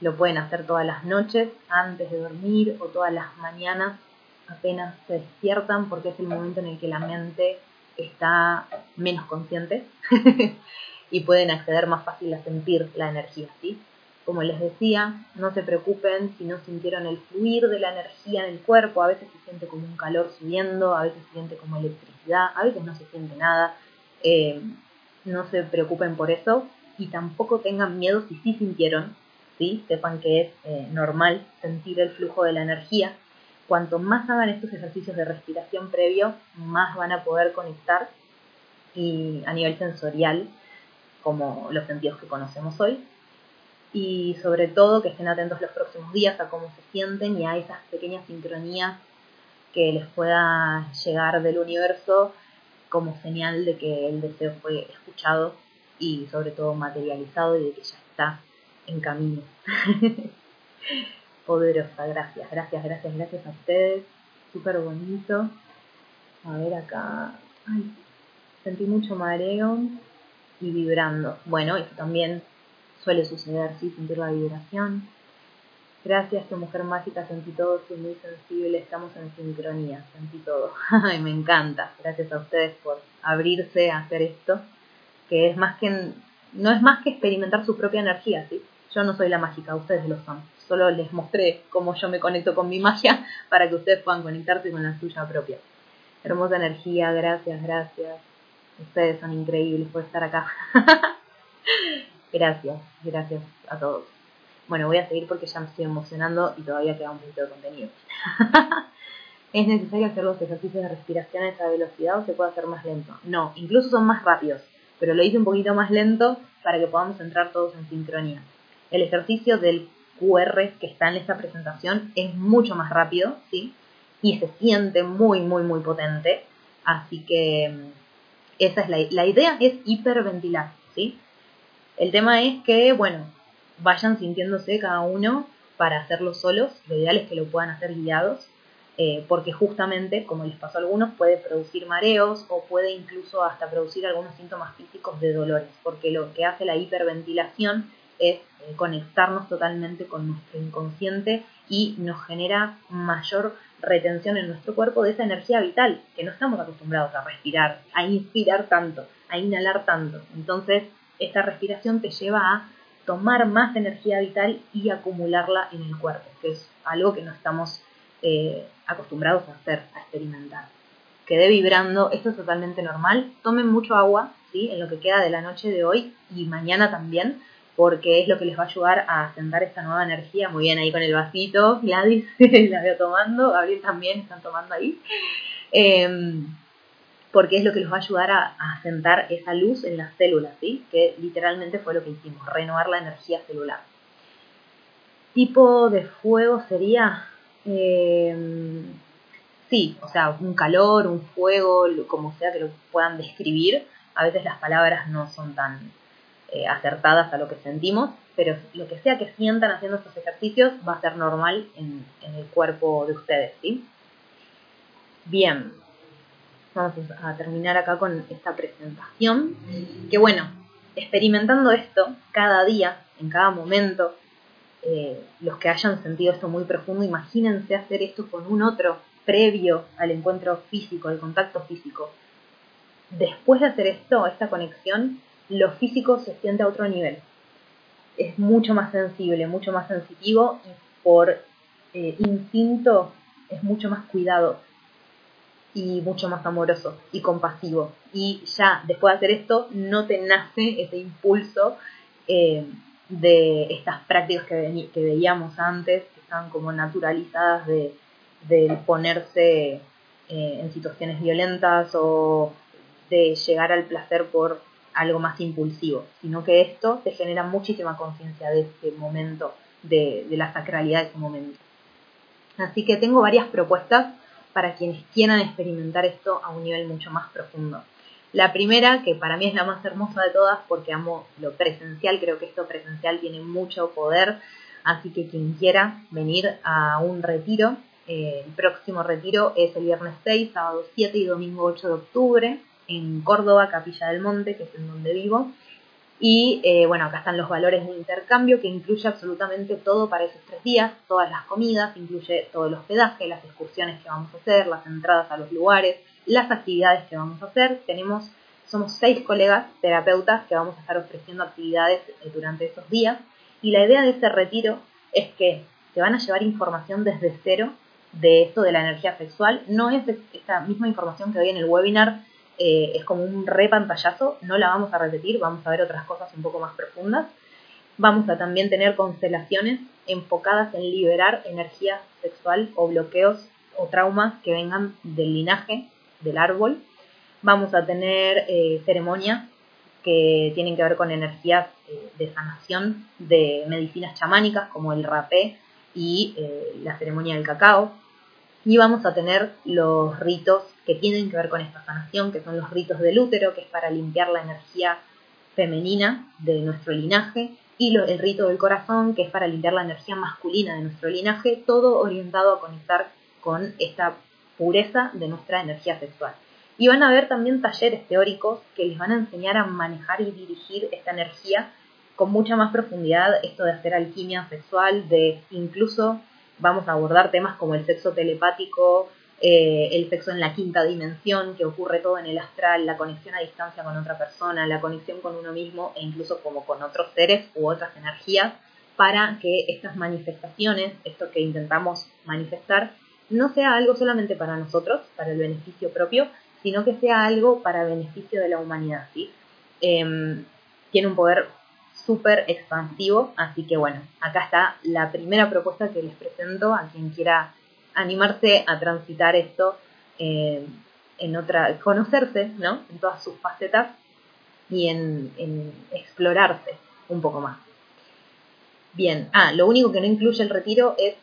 lo pueden hacer todas las noches antes de dormir o todas las mañanas apenas se despiertan porque es el momento en el que la mente está menos consciente y pueden acceder más fácil a sentir la energía, ¿sí? Como les decía, no se preocupen si no sintieron el fluir de la energía en el cuerpo, a veces se siente como un calor subiendo, a veces se siente como electricidad, a veces no se siente nada. Eh, no se preocupen por eso y tampoco tengan miedo si sí sintieron, ¿sí? sepan que es eh, normal sentir el flujo de la energía. Cuanto más hagan estos ejercicios de respiración previo, más van a poder conectar y a nivel sensorial, como los sentidos que conocemos hoy, y sobre todo que estén atentos los próximos días a cómo se sienten y a esas pequeñas sincronías que les pueda llegar del universo como señal de que el deseo fue escuchado y sobre todo materializado y de que ya está en camino. Poderosa, gracias, gracias, gracias, gracias a ustedes. Súper bonito. A ver acá. Ay, sentí mucho mareo y vibrando. Bueno, esto también suele suceder, ¿sí? Sentir la vibración. Gracias, tu mujer mágica, sentí todo, soy muy sensible, estamos en sincronía, sentí todo. Ay, me encanta. Gracias a ustedes por abrirse a hacer esto, que es más que, no es más que experimentar su propia energía, ¿sí? Yo no soy la mágica, ustedes lo son. Solo les mostré cómo yo me conecto con mi magia para que ustedes puedan conectarse con la suya propia. Hermosa energía, gracias, gracias. Ustedes son increíbles por estar acá. Gracias, gracias a todos. Bueno, voy a seguir porque ya me estoy emocionando y todavía queda un poquito de contenido. ¿Es necesario hacer los ejercicios de respiración a esa velocidad o se puede hacer más lento? No, incluso son más rápidos, pero lo hice un poquito más lento para que podamos entrar todos en sincronía. El ejercicio del QR que está en esta presentación es mucho más rápido, ¿sí? Y se siente muy, muy, muy potente. Así que mm, esa es la, la idea, es hiperventilar, ¿sí? El tema es que, bueno, vayan sintiéndose cada uno para hacerlo solos. Lo ideal es que lo puedan hacer guiados, eh, porque justamente, como les pasó a algunos, puede producir mareos o puede incluso hasta producir algunos síntomas físicos de dolores, porque lo que hace la hiperventilación es eh, conectarnos totalmente con nuestro inconsciente y nos genera mayor retención en nuestro cuerpo de esa energía vital, que no estamos acostumbrados a respirar, a inspirar tanto, a inhalar tanto. Entonces, esta respiración te lleva a tomar más energía vital y acumularla en el cuerpo, que es algo que no estamos eh, acostumbrados a hacer, a experimentar. Quedé vibrando, esto es totalmente normal. Tomen mucho agua, ¿sí? En lo que queda de la noche de hoy y mañana también, porque es lo que les va a ayudar a sentar esta nueva energía. Muy bien ahí con el vasito, Gladys la veo tomando, Gabriel también están tomando ahí. Em, porque es lo que los va a ayudar a, a sentar esa luz en las células, ¿sí? que literalmente fue lo que hicimos, renovar la energía celular. Tipo de fuego sería, em, sí, o sea, un calor, un fuego, como sea que lo puedan describir. A veces las palabras no son tan eh, acertadas a lo que sentimos, pero lo que sea que sientan haciendo estos ejercicios va a ser normal en, en el cuerpo de ustedes, ¿sí? Bien, vamos a terminar acá con esta presentación. Que bueno, experimentando esto cada día, en cada momento, eh, los que hayan sentido esto muy profundo, imagínense hacer esto con un otro previo al encuentro físico, al contacto físico. Después de hacer esto, esta conexión, lo físico se siente a otro nivel. Es mucho más sensible, mucho más sensitivo y por eh, instinto es mucho más cuidado y mucho más amoroso y compasivo. Y ya después de hacer esto, no te nace ese impulso eh, de estas prácticas que, veíamos antes, que están como naturalizadas de, ponerse eh, en situaciones violentas o de llegar al placer por algo más impulsivo, sino que esto te genera muchísima conciencia de ese momento, de, de la sacralidad de ese momento. Así que tengo varias propuestas para quienes quieran experimentar esto a un nivel mucho más profundo. La primera, que para mí es la más hermosa de todas porque amo lo presencial, creo que esto presencial tiene mucho poder, Así que quien quiera venir a un retiro, eh, el próximo retiro es el viernes 6, sábado 7 y domingo 8 de octubre en Córdoba, Capilla del Monte, que es en donde vivo. Y eh, bueno, acá están los valores de intercambio que incluye absolutamente todo para esos tres días, todas las comidas, incluye todo el hospedaje, las excursiones que vamos a hacer, las entradas a los lugares, las actividades que vamos a hacer. Tenemos, somos seis colegas terapeutas que vamos a estar ofreciendo actividades eh, durante esos días. Y la idea de este retiro es que se van a llevar información desde cero de esto de la energía sexual. No es esta misma información que doy en el webinar eh, es como un repantallazo, no la vamos a repetir, vamos a ver otras cosas un poco más profundas. Vamos a también tener constelaciones enfocadas en liberar energía sexual o bloqueos o traumas que vengan del linaje, del árbol. Vamos a tener eh, ceremonias que tienen que ver con energías eh, de sanación de medicinas chamánicas como el rapé y la ceremonia del cacao. Y vamos a tener los ritos que tienen que ver con esta sanación, que son los ritos del útero, que es para limpiar la energía femenina de nuestro linaje, y el rito del corazón, que es para limpiar la energía masculina de nuestro linaje, todo orientado a conectar con esta pureza de nuestra energía sexual. Y van a haber también talleres teóricos que les van a enseñar a manejar y dirigir esta energía con mucha más profundidad, esto de hacer alquimia sexual, de incluso vamos a abordar temas como el sexo telepático, eh, el sexo en la quinta dimensión, que ocurre todo en el astral, la conexión a distancia con otra persona, la conexión con uno mismo e incluso como con otros seres u otras energías, para que estas manifestaciones, esto que intentamos manifestar, no sea algo solamente para nosotros, para el beneficio propio, sino que sea algo para beneficio de la humanidad. ¿sí? Em, tiene un poder súper expansivo, así que bueno, acá está la primera propuesta que les presento a quien quiera animarse a transitar esto eh, en otra, conocerse, ¿no? En todas sus facetas y en, explorarse un poco más. Bien, ah, lo único que no incluye el retiro es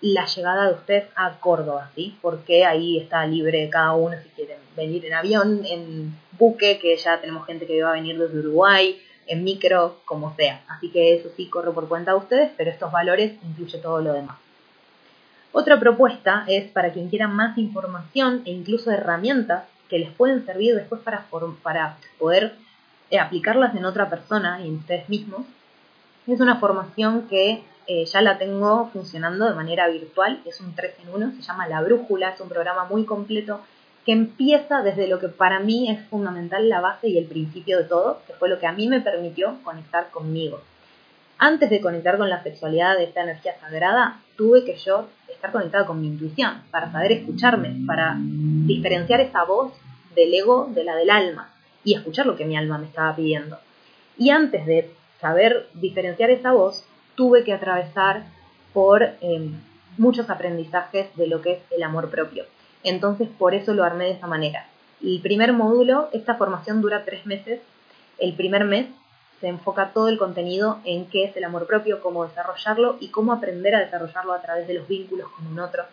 la llegada de ustedes a Córdoba, ¿sí? Porque ahí está libre cada uno si quieren venir en avión, en buque, que ya tenemos gente que va a venir desde Uruguay, en micro, como sea. Así que eso sí corre por cuenta de ustedes, pero estos valores incluye todo lo demás. Otra propuesta es para quien quiera más información e incluso herramientas que les pueden servir después para, para poder eh, aplicarlas en otra persona y en ustedes mismos. Es una formación que eh, ya la tengo funcionando de manera virtual, es un 3 en 1, se llama La Brújula, es un programa muy completo que empieza desde lo que para mí es fundamental, la base y el principio de todo, que fue lo que a mí me permitió conectar conmigo. Antes de conectar con la sexualidad de esta energía sagrada, tuve que yo estar conectado con mi intuición, para saber escucharme, para diferenciar esa voz del ego de la del alma y escuchar lo que mi alma me estaba pidiendo. Y antes de saber diferenciar esa voz, tuve que atravesar por em, muchos aprendizajes de lo que es el amor propio. Entonces, por eso lo armé de esa manera. El primer módulo, esta formación dura tres meses. El primer mes se enfoca todo el contenido en qué es el amor propio, cómo desarrollarlo y cómo aprender a desarrollarlo a través de los vínculos con un otro,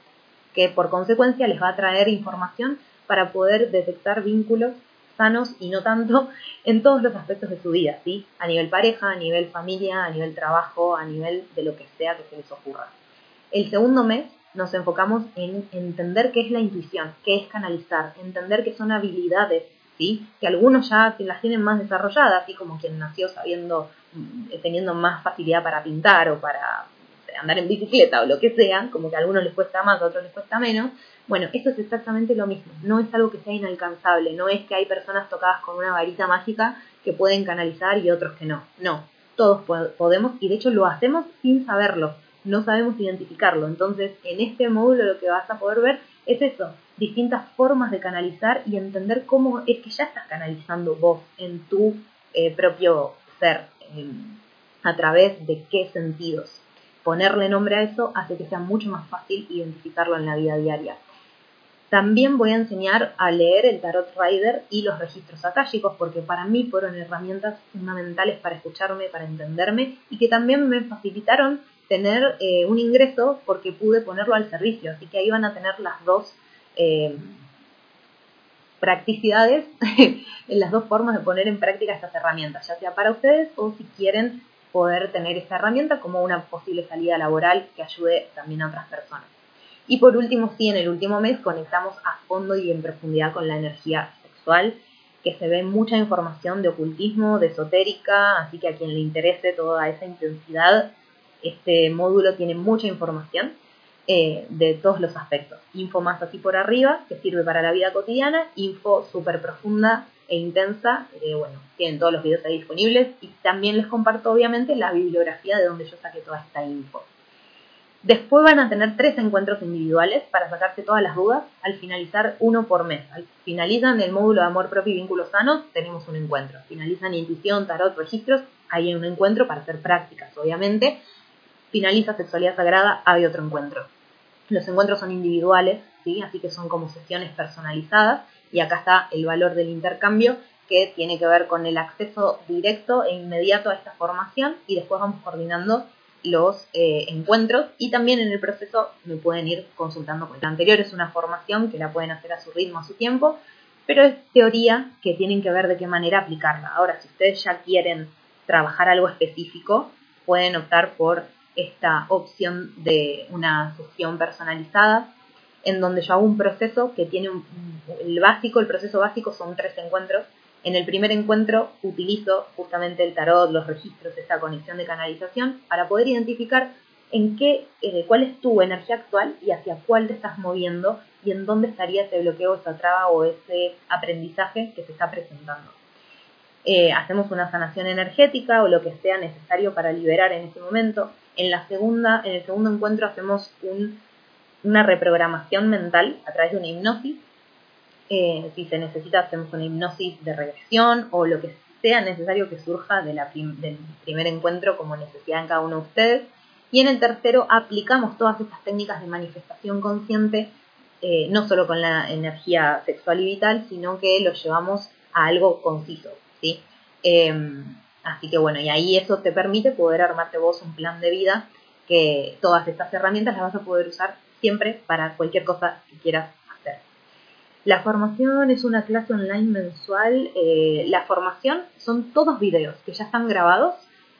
que por consecuencia les va a traer información para poder detectar vínculos sanos y no tanto en todos los aspectos de su vida, ¿sí? A nivel pareja, a nivel familia, a nivel trabajo, a nivel de lo que sea que se les ocurra. El segundo mes nos enfocamos en entender qué es la intuición, qué es canalizar, entender qué son habilidades ¿sí? que algunos ya las tienen más desarrolladas, así como quien nació sabiendo, mm, teniendo más facilidad para pintar o para andar en bicicleta o lo que sea, como que a algunos les cuesta más, a otros les cuesta menos. Bueno, eso es exactamente lo mismo, no es algo que sea inalcanzable, no es que hay personas tocadas con una varita mágica que pueden canalizar y otros que no, no, todos podemos y de hecho lo hacemos sin saberlo, no sabemos identificarlo, entonces en este módulo lo que vas a poder ver es eso, distintas formas de canalizar y entender cómo es que ya estás canalizando vos en tu eh, propio ser, a través de qué sentidos. Ponerle nombre a eso hace que sea mucho más fácil identificarlo en la vida diaria. También voy a enseñar a leer el Tarot Rider y los registros akáshicos porque para mí fueron herramientas fundamentales para escucharme, para entenderme y que también me facilitaron tener eh, un ingreso porque pude ponerlo al servicio. Así que ahí van a tener las dos eh, practicidades en las dos formas de poner en práctica estas herramientas, ya sea para ustedes o si quieren poder tener esta herramienta como una posible salida laboral que ayude también a otras personas. Y por último, sí, en el último mes conectamos a fondo y en profundidad con la energía sexual, que se ve mucha información de ocultismo, de esotérica, así que a quien le interese toda esa intensidad, este módulo tiene mucha información eh, de todos los aspectos. Info más así por arriba, que sirve para la vida cotidiana, info súper profunda e intensa, que bueno, tienen todos los videos ahí disponibles y también les comparto obviamente la bibliografía de donde yo saqué toda esta info. Después van a tener tres encuentros individuales para sacarse todas las dudas al finalizar uno por mes. Al finalizan el módulo de amor propio y vínculos sanos, tenemos un encuentro. Finalizan intuición, tarot, registros, hay un encuentro para hacer prácticas, obviamente. Finaliza sexualidad sagrada, hay otro encuentro. Los encuentros son individuales, ¿sí? así que son como sesiones personalizadas y acá está el valor del intercambio que tiene que ver con el acceso directo e inmediato a esta formación y después vamos coordinando los eh, encuentros y también en el proceso me pueden ir consultando con el anterior es una formación que la pueden hacer a su ritmo, a su tiempo, pero es teoría que tienen que ver de qué manera aplicarla. Ahora, si ustedes ya quieren trabajar algo específico, pueden optar por esta opción de una sesión personalizada en donde yo hago un proceso que tiene un, el básico, el proceso básico son tres encuentros. En el primer encuentro utilizo justamente el tarot, los registros, esta conexión de canalización para poder identificar en qué, eh, cuál es tu energía actual y hacia cuál te estás moviendo y en dónde estaría ese bloqueo, esa traba o ese aprendizaje que se está presentando. Eh, hacemos una sanación energética o lo que sea necesario para liberar en ese momento. En la segunda, en el segundo encuentro hacemos un una reprogramación mental a través de una hipnosis. Eh, si se necesita, hacemos una hipnosis de regresión o lo que sea necesario que surja de la del primer encuentro como necesidad en cada uno de ustedes. Y en el tercero aplicamos todas estas técnicas de manifestación consciente, eh, no solo con la energía sexual y vital, sino que lo llevamos a algo conciso. ¿sí? Em, así que bueno, y ahí eso te permite poder armarte vos un plan de vida que todas estas herramientas las vas a poder usar siempre para cualquier cosa que quieras hacer. La formación es una clase online mensual. Eh, la formación son todos videos que ya están grabados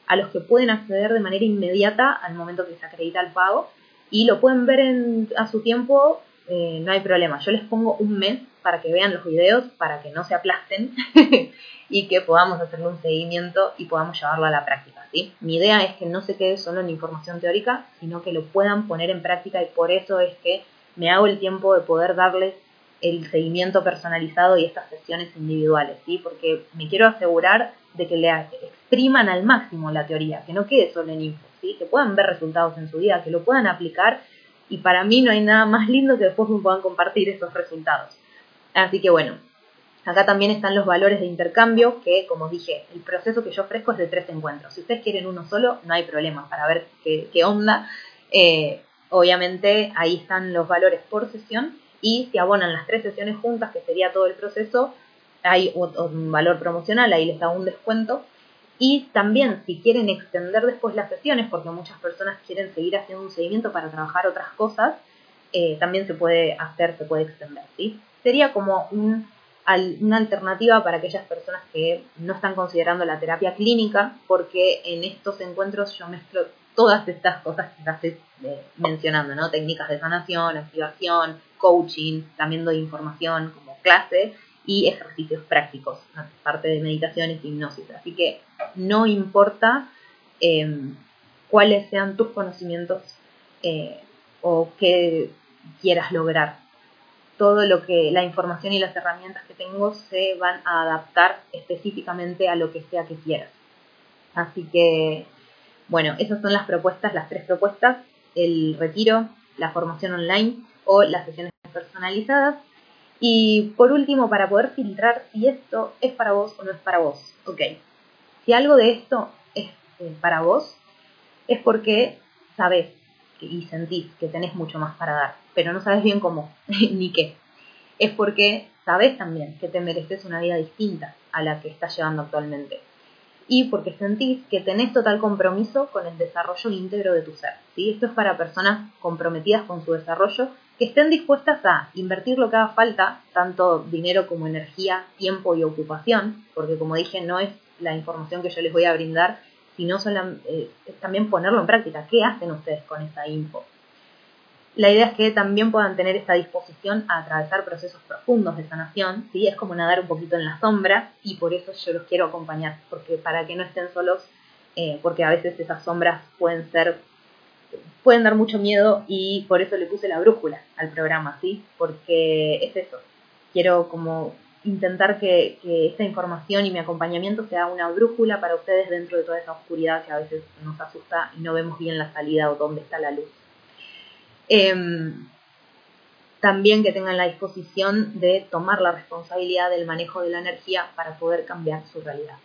a los que pueden acceder de manera inmediata al momento que se acredita el pago y lo pueden ver en, a su tiempo, eh, no hay problema. Yo les pongo un mes para que vean los videos, para que no se aplasten y que podamos hacerle un seguimiento y podamos llevarlo a la práctica. ¿sí? Mi idea es que no se quede solo en información teórica, sino que lo puedan poner en práctica y por eso es que me hago el tiempo de poder darles el seguimiento personalizado y estas sesiones individuales, ¿sí? porque me quiero asegurar de que le expriman al máximo la teoría, que no quede solo en info, ¿sí? que puedan ver resultados en su vida, que lo puedan aplicar y para mí no hay nada más lindo que después me puedan compartir esos resultados. Así que bueno, Acá también están los valores de intercambio, que como dije, el proceso que yo ofrezco es de tres encuentros. Si ustedes quieren uno solo, no hay problema para ver qué, onda. Eh, obviamente ahí están los valores por sesión y si abonan las tres sesiones juntas, que sería todo el proceso, hay un valor promocional, ahí les da un descuento. Y también si quieren extender después las sesiones, porque muchas personas quieren seguir haciendo un seguimiento para trabajar otras cosas, eh, también se puede hacer, se puede extender. ¿sí? Sería como un una alternativa para aquellas personas que no están considerando la terapia clínica, porque en estos encuentros yo mezclo todas estas cosas que estás eh, mencionando, ¿no? Técnicas de sanación, activación, coaching, también doy información como clase y ejercicios prácticos, parte de meditaciones y hipnosis. Así que no importa em, cuáles sean tus conocimientos eh, o qué quieras lograr todo lo que la información y las herramientas que tengo se van a adaptar específicamente a lo que sea que quieras. Así que, bueno, esas son las propuestas, las tres propuestas, el retiro, la formación online o las sesiones personalizadas. Y por último, para poder filtrar si esto es para vos o no es para vos. Ok, si algo de esto es eh, para vos, es porque sabes y sentís que tenés mucho más para dar, pero no sabes bien cómo ni qué. Es porque sabes también que te mereces una vida distinta a la que estás llevando actualmente. Y porque sentís que tenés total compromiso con el desarrollo íntegro de tu ser. ¿sí? Esto es para personas comprometidas con su desarrollo que estén dispuestas a invertir lo que haga falta, tanto dinero como energía, tiempo y ocupación, porque como dije, no es la información que yo les voy a brindar sino solo, eh, también ponerlo en práctica. ¿Qué hacen ustedes con esa info? La idea es que también puedan tener esta disposición a atravesar procesos profundos de sanación, ¿sí? Es como nadar un poquito en la sombra y por eso yo los quiero acompañar, porque para que no estén solos, eh, porque a veces esas sombras pueden ser, pueden dar mucho miedo y por eso le puse la brújula al programa, ¿sí? Porque es eso, quiero como intentar que, esta información y mi acompañamiento sea una brújula para ustedes dentro de toda esa oscuridad que a veces nos asusta y no vemos bien la salida o dónde está la luz. Em, también que tengan la disposición de tomar la responsabilidad del manejo de la energía para poder cambiar su realidad.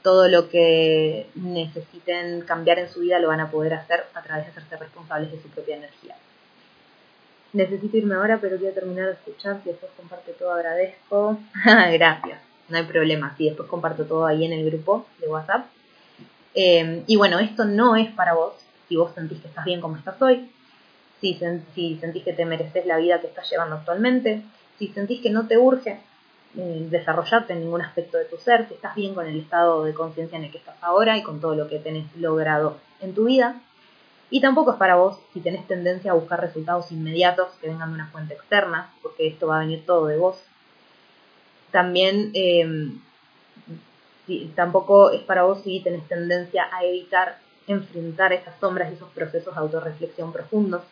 Todo lo que necesiten cambiar en su vida lo van a poder hacer a través de hacerse responsables de su propia energía. Necesito irme ahora, pero a terminar de escuchar. Si después comparte todo, agradezco. Gracias, no hay problema. Si después comparto todo ahí en el grupo de WhatsApp. Em, y bueno, esto no es para vos. Si vos sentís que estás bien como estás hoy, si, sentís que te mereces la vida que estás llevando actualmente, si sentís que no te urge eh, desarrollarte en ningún aspecto de tu ser, si estás bien con el estado de conciencia en el que estás ahora y con todo lo que tenés logrado en tu vida. Y tampoco es para vos si tenés tendencia a buscar resultados inmediatos que vengan de una fuente externa, porque esto va a venir todo de vos. También em, tampoco es para vos si tenés tendencia a evitar enfrentar esas sombras y esos procesos de autorreflexión profundos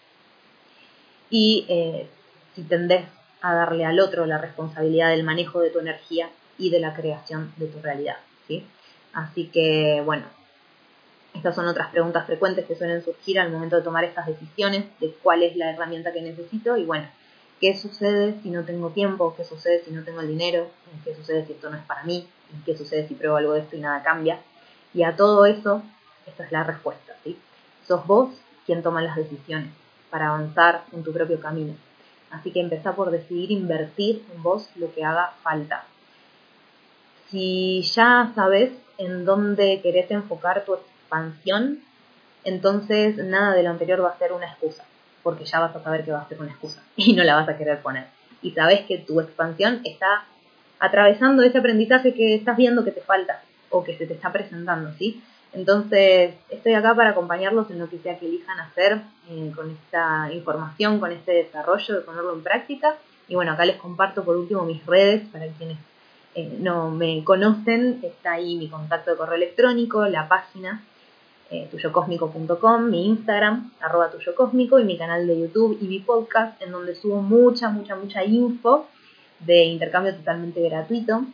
y eh, si tendés a darle al otro la responsabilidad del manejo de tu energía y de la creación de tu realidad. ¿sí? Así que, bueno, estas son otras preguntas frecuentes que suelen surgir al momento de tomar estas decisiones de cuál es la herramienta que necesito y, bueno, qué sucede si no tengo tiempo, qué sucede si no tengo el dinero, qué sucede si esto no es para mí, qué sucede si pruebo algo de esto y nada cambia. Y a todo eso, esta es la respuesta. ¿sí? Sos vos quien toma las decisiones para avanzar en tu propio camino. Así que empezá por decidir invertir en vos lo que haga falta. Si ya sabes en dónde querés enfocar tu expansión, entonces nada de lo anterior va a ser una excusa, porque ya vas a saber que va a ser una excusa y no la vas a querer poner. Y sabes que tu expansión está atravesando ese aprendizaje que estás viendo que te falta o que se te está presentando, ¿sí? Entonces, estoy acá para acompañarlos en lo que sea que elijan hacer eh, con esta información, con este desarrollo, de ponerlo en práctica. Y bueno, acá les comparto por último mis redes para quienes eh, no me conocen. Está ahí mi contacto de correo electrónico, la página eh, tuyocosmico.com, mi Instagram, arroba tuyocósmico y mi canal de YouTube y mi podcast en donde subo mucha, mucha, mucha info de intercambio totalmente gratuito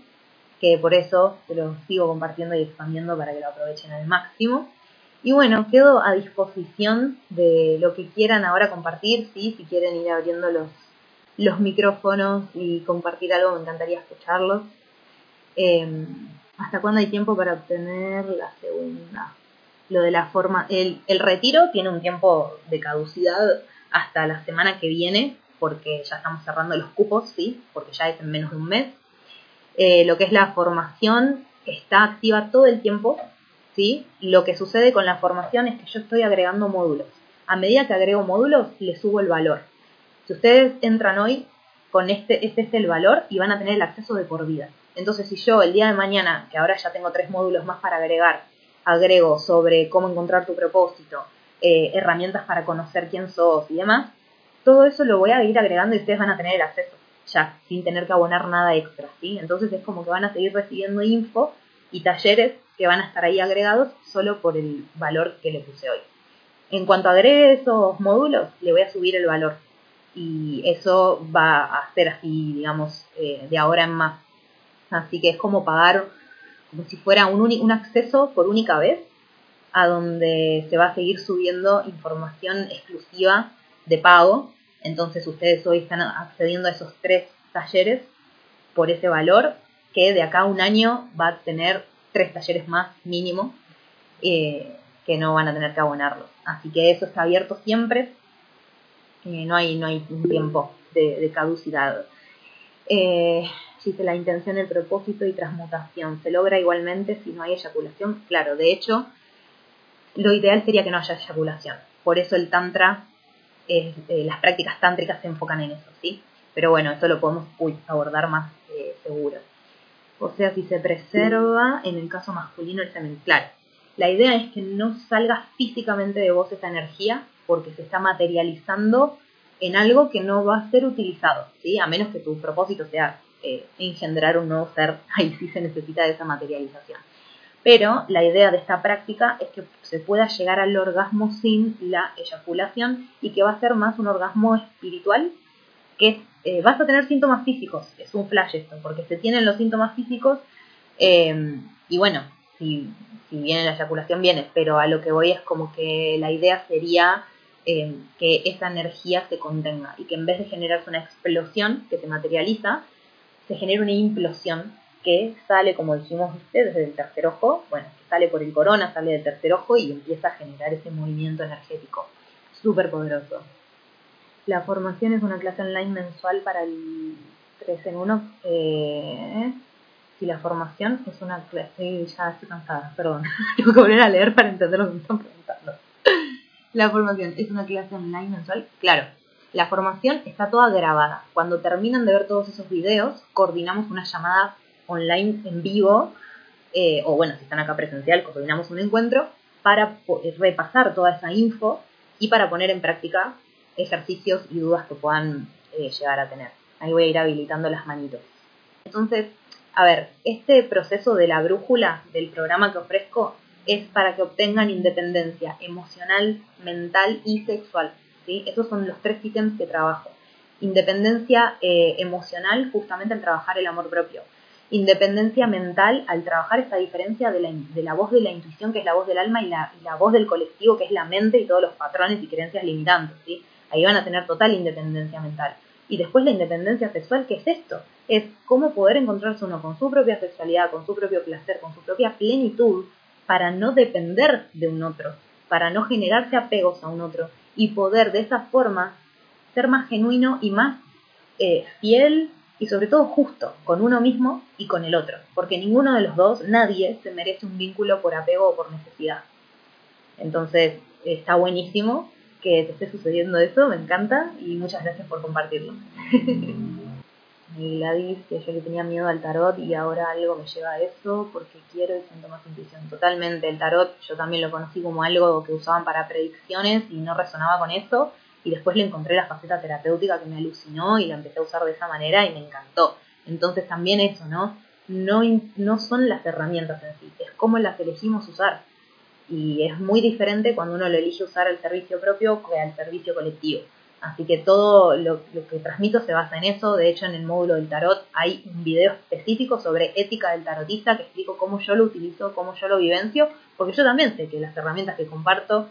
que por eso te lo sigo compartiendo y expandiendo para que lo aprovechen al máximo. Y bueno, quedo a disposición de lo que quieran ahora compartir, ¿sí? si quieren ir abriendo los, los micrófonos y compartir algo, me encantaría escucharlos. Em, ¿Hasta cuándo hay tiempo para obtener la segunda? Lo de la forma, el, el retiro tiene un tiempo de caducidad hasta la semana que viene, porque ya estamos cerrando los cupos, ¿sí? Porque ya es en menos de un mes. Eh, lo que es la formación está activa todo el tiempo, ¿sí? Lo que sucede con la formación es que yo estoy agregando módulos. A medida que agrego módulos, le subo el valor. Si ustedes entran hoy con este, este es el valor y van a tener el acceso de por vida. Entonces, si yo el día de mañana, que ahora ya tengo tres módulos más para agregar, agrego sobre cómo encontrar tu propósito, eh, herramientas para conocer quién sos y demás, todo eso lo voy a ir agregando y ustedes van a tener el acceso ya, sin tener que abonar nada extra, ¿sí? Entonces es como que van a seguir recibiendo info y talleres que van a estar ahí agregados solo por el valor que le puse hoy. En cuanto agregue esos módulos, le voy a subir el valor y eso va a ser así, digamos, eh, de ahora en más. Así que es como pagar como si fuera un, un acceso por única vez a donde se va a seguir subiendo información exclusiva de pago entonces ustedes hoy están accediendo a esos tres talleres por ese valor que de acá a un año va a tener tres talleres más mínimo eh, que no van a tener que abonarlos. Así que eso está abierto siempre. Eh, no, hay, no hay un tiempo de, caducidad. Eh, dice la intención, el propósito y transmutación. Se logra igualmente si no hay eyaculación. Claro, de hecho, lo ideal sería que no haya eyaculación. Por eso el Tantra eh, las prácticas tántricas se enfocan en eso, ¿sí? Pero bueno, eso lo podemos abordar más eh, seguro. O sea, si se preserva en el caso masculino el semen, claro. la idea es que no salga físicamente de vos esa energía porque se está materializando en algo que no va a ser utilizado, ¿sí? A menos que tu propósito sea eh, engendrar un nuevo ser, ahí sí se necesita de esa materialización. Pero la idea de esta práctica es que se pueda llegar al orgasmo sin la eyaculación y que va a ser más un orgasmo espiritual, que eh, vas a tener síntomas físicos, es un flash esto, porque se tienen los síntomas físicos eh, y bueno, si, viene la eyaculación viene, pero a lo que voy es como que la idea sería eh, que esa energía se contenga y que en vez de generarse una explosión que se materializa, se genera una implosión que sale, como dijimos ustedes, desde el tercer ojo, bueno, que sale por el corona, sale del tercer ojo y empieza a generar ese movimiento energético. Súper poderoso. La formación es una clase online mensual para el 3 en 1. Eh, si la formación es una clase, ya estoy cansada, perdón, tengo que volver a leer para entender lo que me están preguntando. La formación es una clase online mensual, claro, la formación está toda grabada. Cuando terminan de ver todos esos videos, coordinamos una llamada online en vivo, eh, o bueno, si están acá presencial, coordinamos un encuentro para repasar toda esa info y para poner en práctica ejercicios y dudas que puedan eh, llegar a tener. Ahí voy a ir habilitando las manitos. Entonces, a ver, este proceso de la brújula del programa que ofrezco es para que obtengan independencia emocional, mental y sexual. ¿Sí? Esos son los tres ítems que trabajo. Independencia eh, emocional, justamente al trabajar el amor propio. Independencia mental, al trabajar esa diferencia de la, de la voz de la intuición, que es la voz del alma, y la, y la, voz del colectivo, que es la mente y todos los patrones y creencias limitantes. ¿sí? Ahí van a tener total independencia mental. Y después la independencia sexual, ¿qué es esto? Es cómo poder encontrarse uno con su propia sexualidad, con su propio placer, con su propia plenitud, para no depender de un otro, para no generarse apegos a un otro y poder de esa forma ser más genuino y más eh, fiel y sobre todo justo con uno mismo y con el otro, porque ninguno de los dos, nadie se merece un vínculo por apego o por necesidad. Entonces, está buenísimo que te esté sucediendo eso, me encanta y muchas gracias por compartirlo. y Gladys, que yo le tenía miedo al tarot y ahora algo me lleva a eso porque quiero y siento más intuición. Totalmente, el tarot yo también lo conocí como algo que usaban para predicciones y no resonaba con eso. Y después le encontré la faceta terapéutica que me alucinó y la empecé a usar de esa manera y me encantó. Entonces también eso, ¿no? No, no son las herramientas en sí, es cómo las elegimos usar. Y es muy diferente cuando uno lo elige usar al servicio propio que al servicio colectivo. Así que todo lo, que transmito se basa en eso. De hecho, en el módulo del tarot hay un video específico sobre ética del tarotista que explico cómo yo lo utilizo, cómo yo lo vivencio, porque yo también sé que las herramientas que comparto,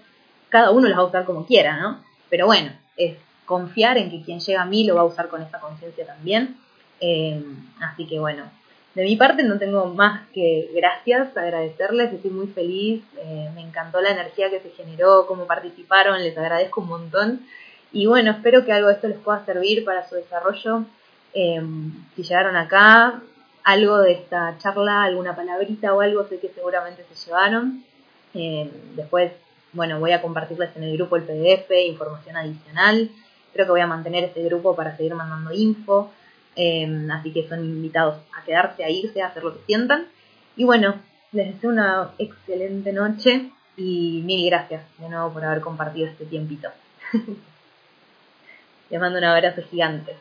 cada uno las va a usar como quiera, ¿no? Pero bueno, es confiar en que quien llega a mí lo va a usar con esa conciencia también. Eh, así que bueno, de mi parte no tengo más que gracias, agradecerles, estoy muy feliz, eh, me encantó la energía que se generó, cómo participaron, les agradezco un montón. Y bueno, espero que algo de esto les pueda servir para su desarrollo. Em, si llegaron acá, algo de esta charla, alguna palabrita o algo, sé que seguramente se llevaron. Em, después, bueno, voy a compartirles en el grupo el PDF, información adicional. Creo que voy a mantener este grupo para seguir mandando info. Em, así que son invitados a quedarse, a irse, a hacer lo que sientan. Y bueno, les deseo una excelente noche y mil gracias de nuevo por haber compartido este tiempito. Les mando un abrazo gigante.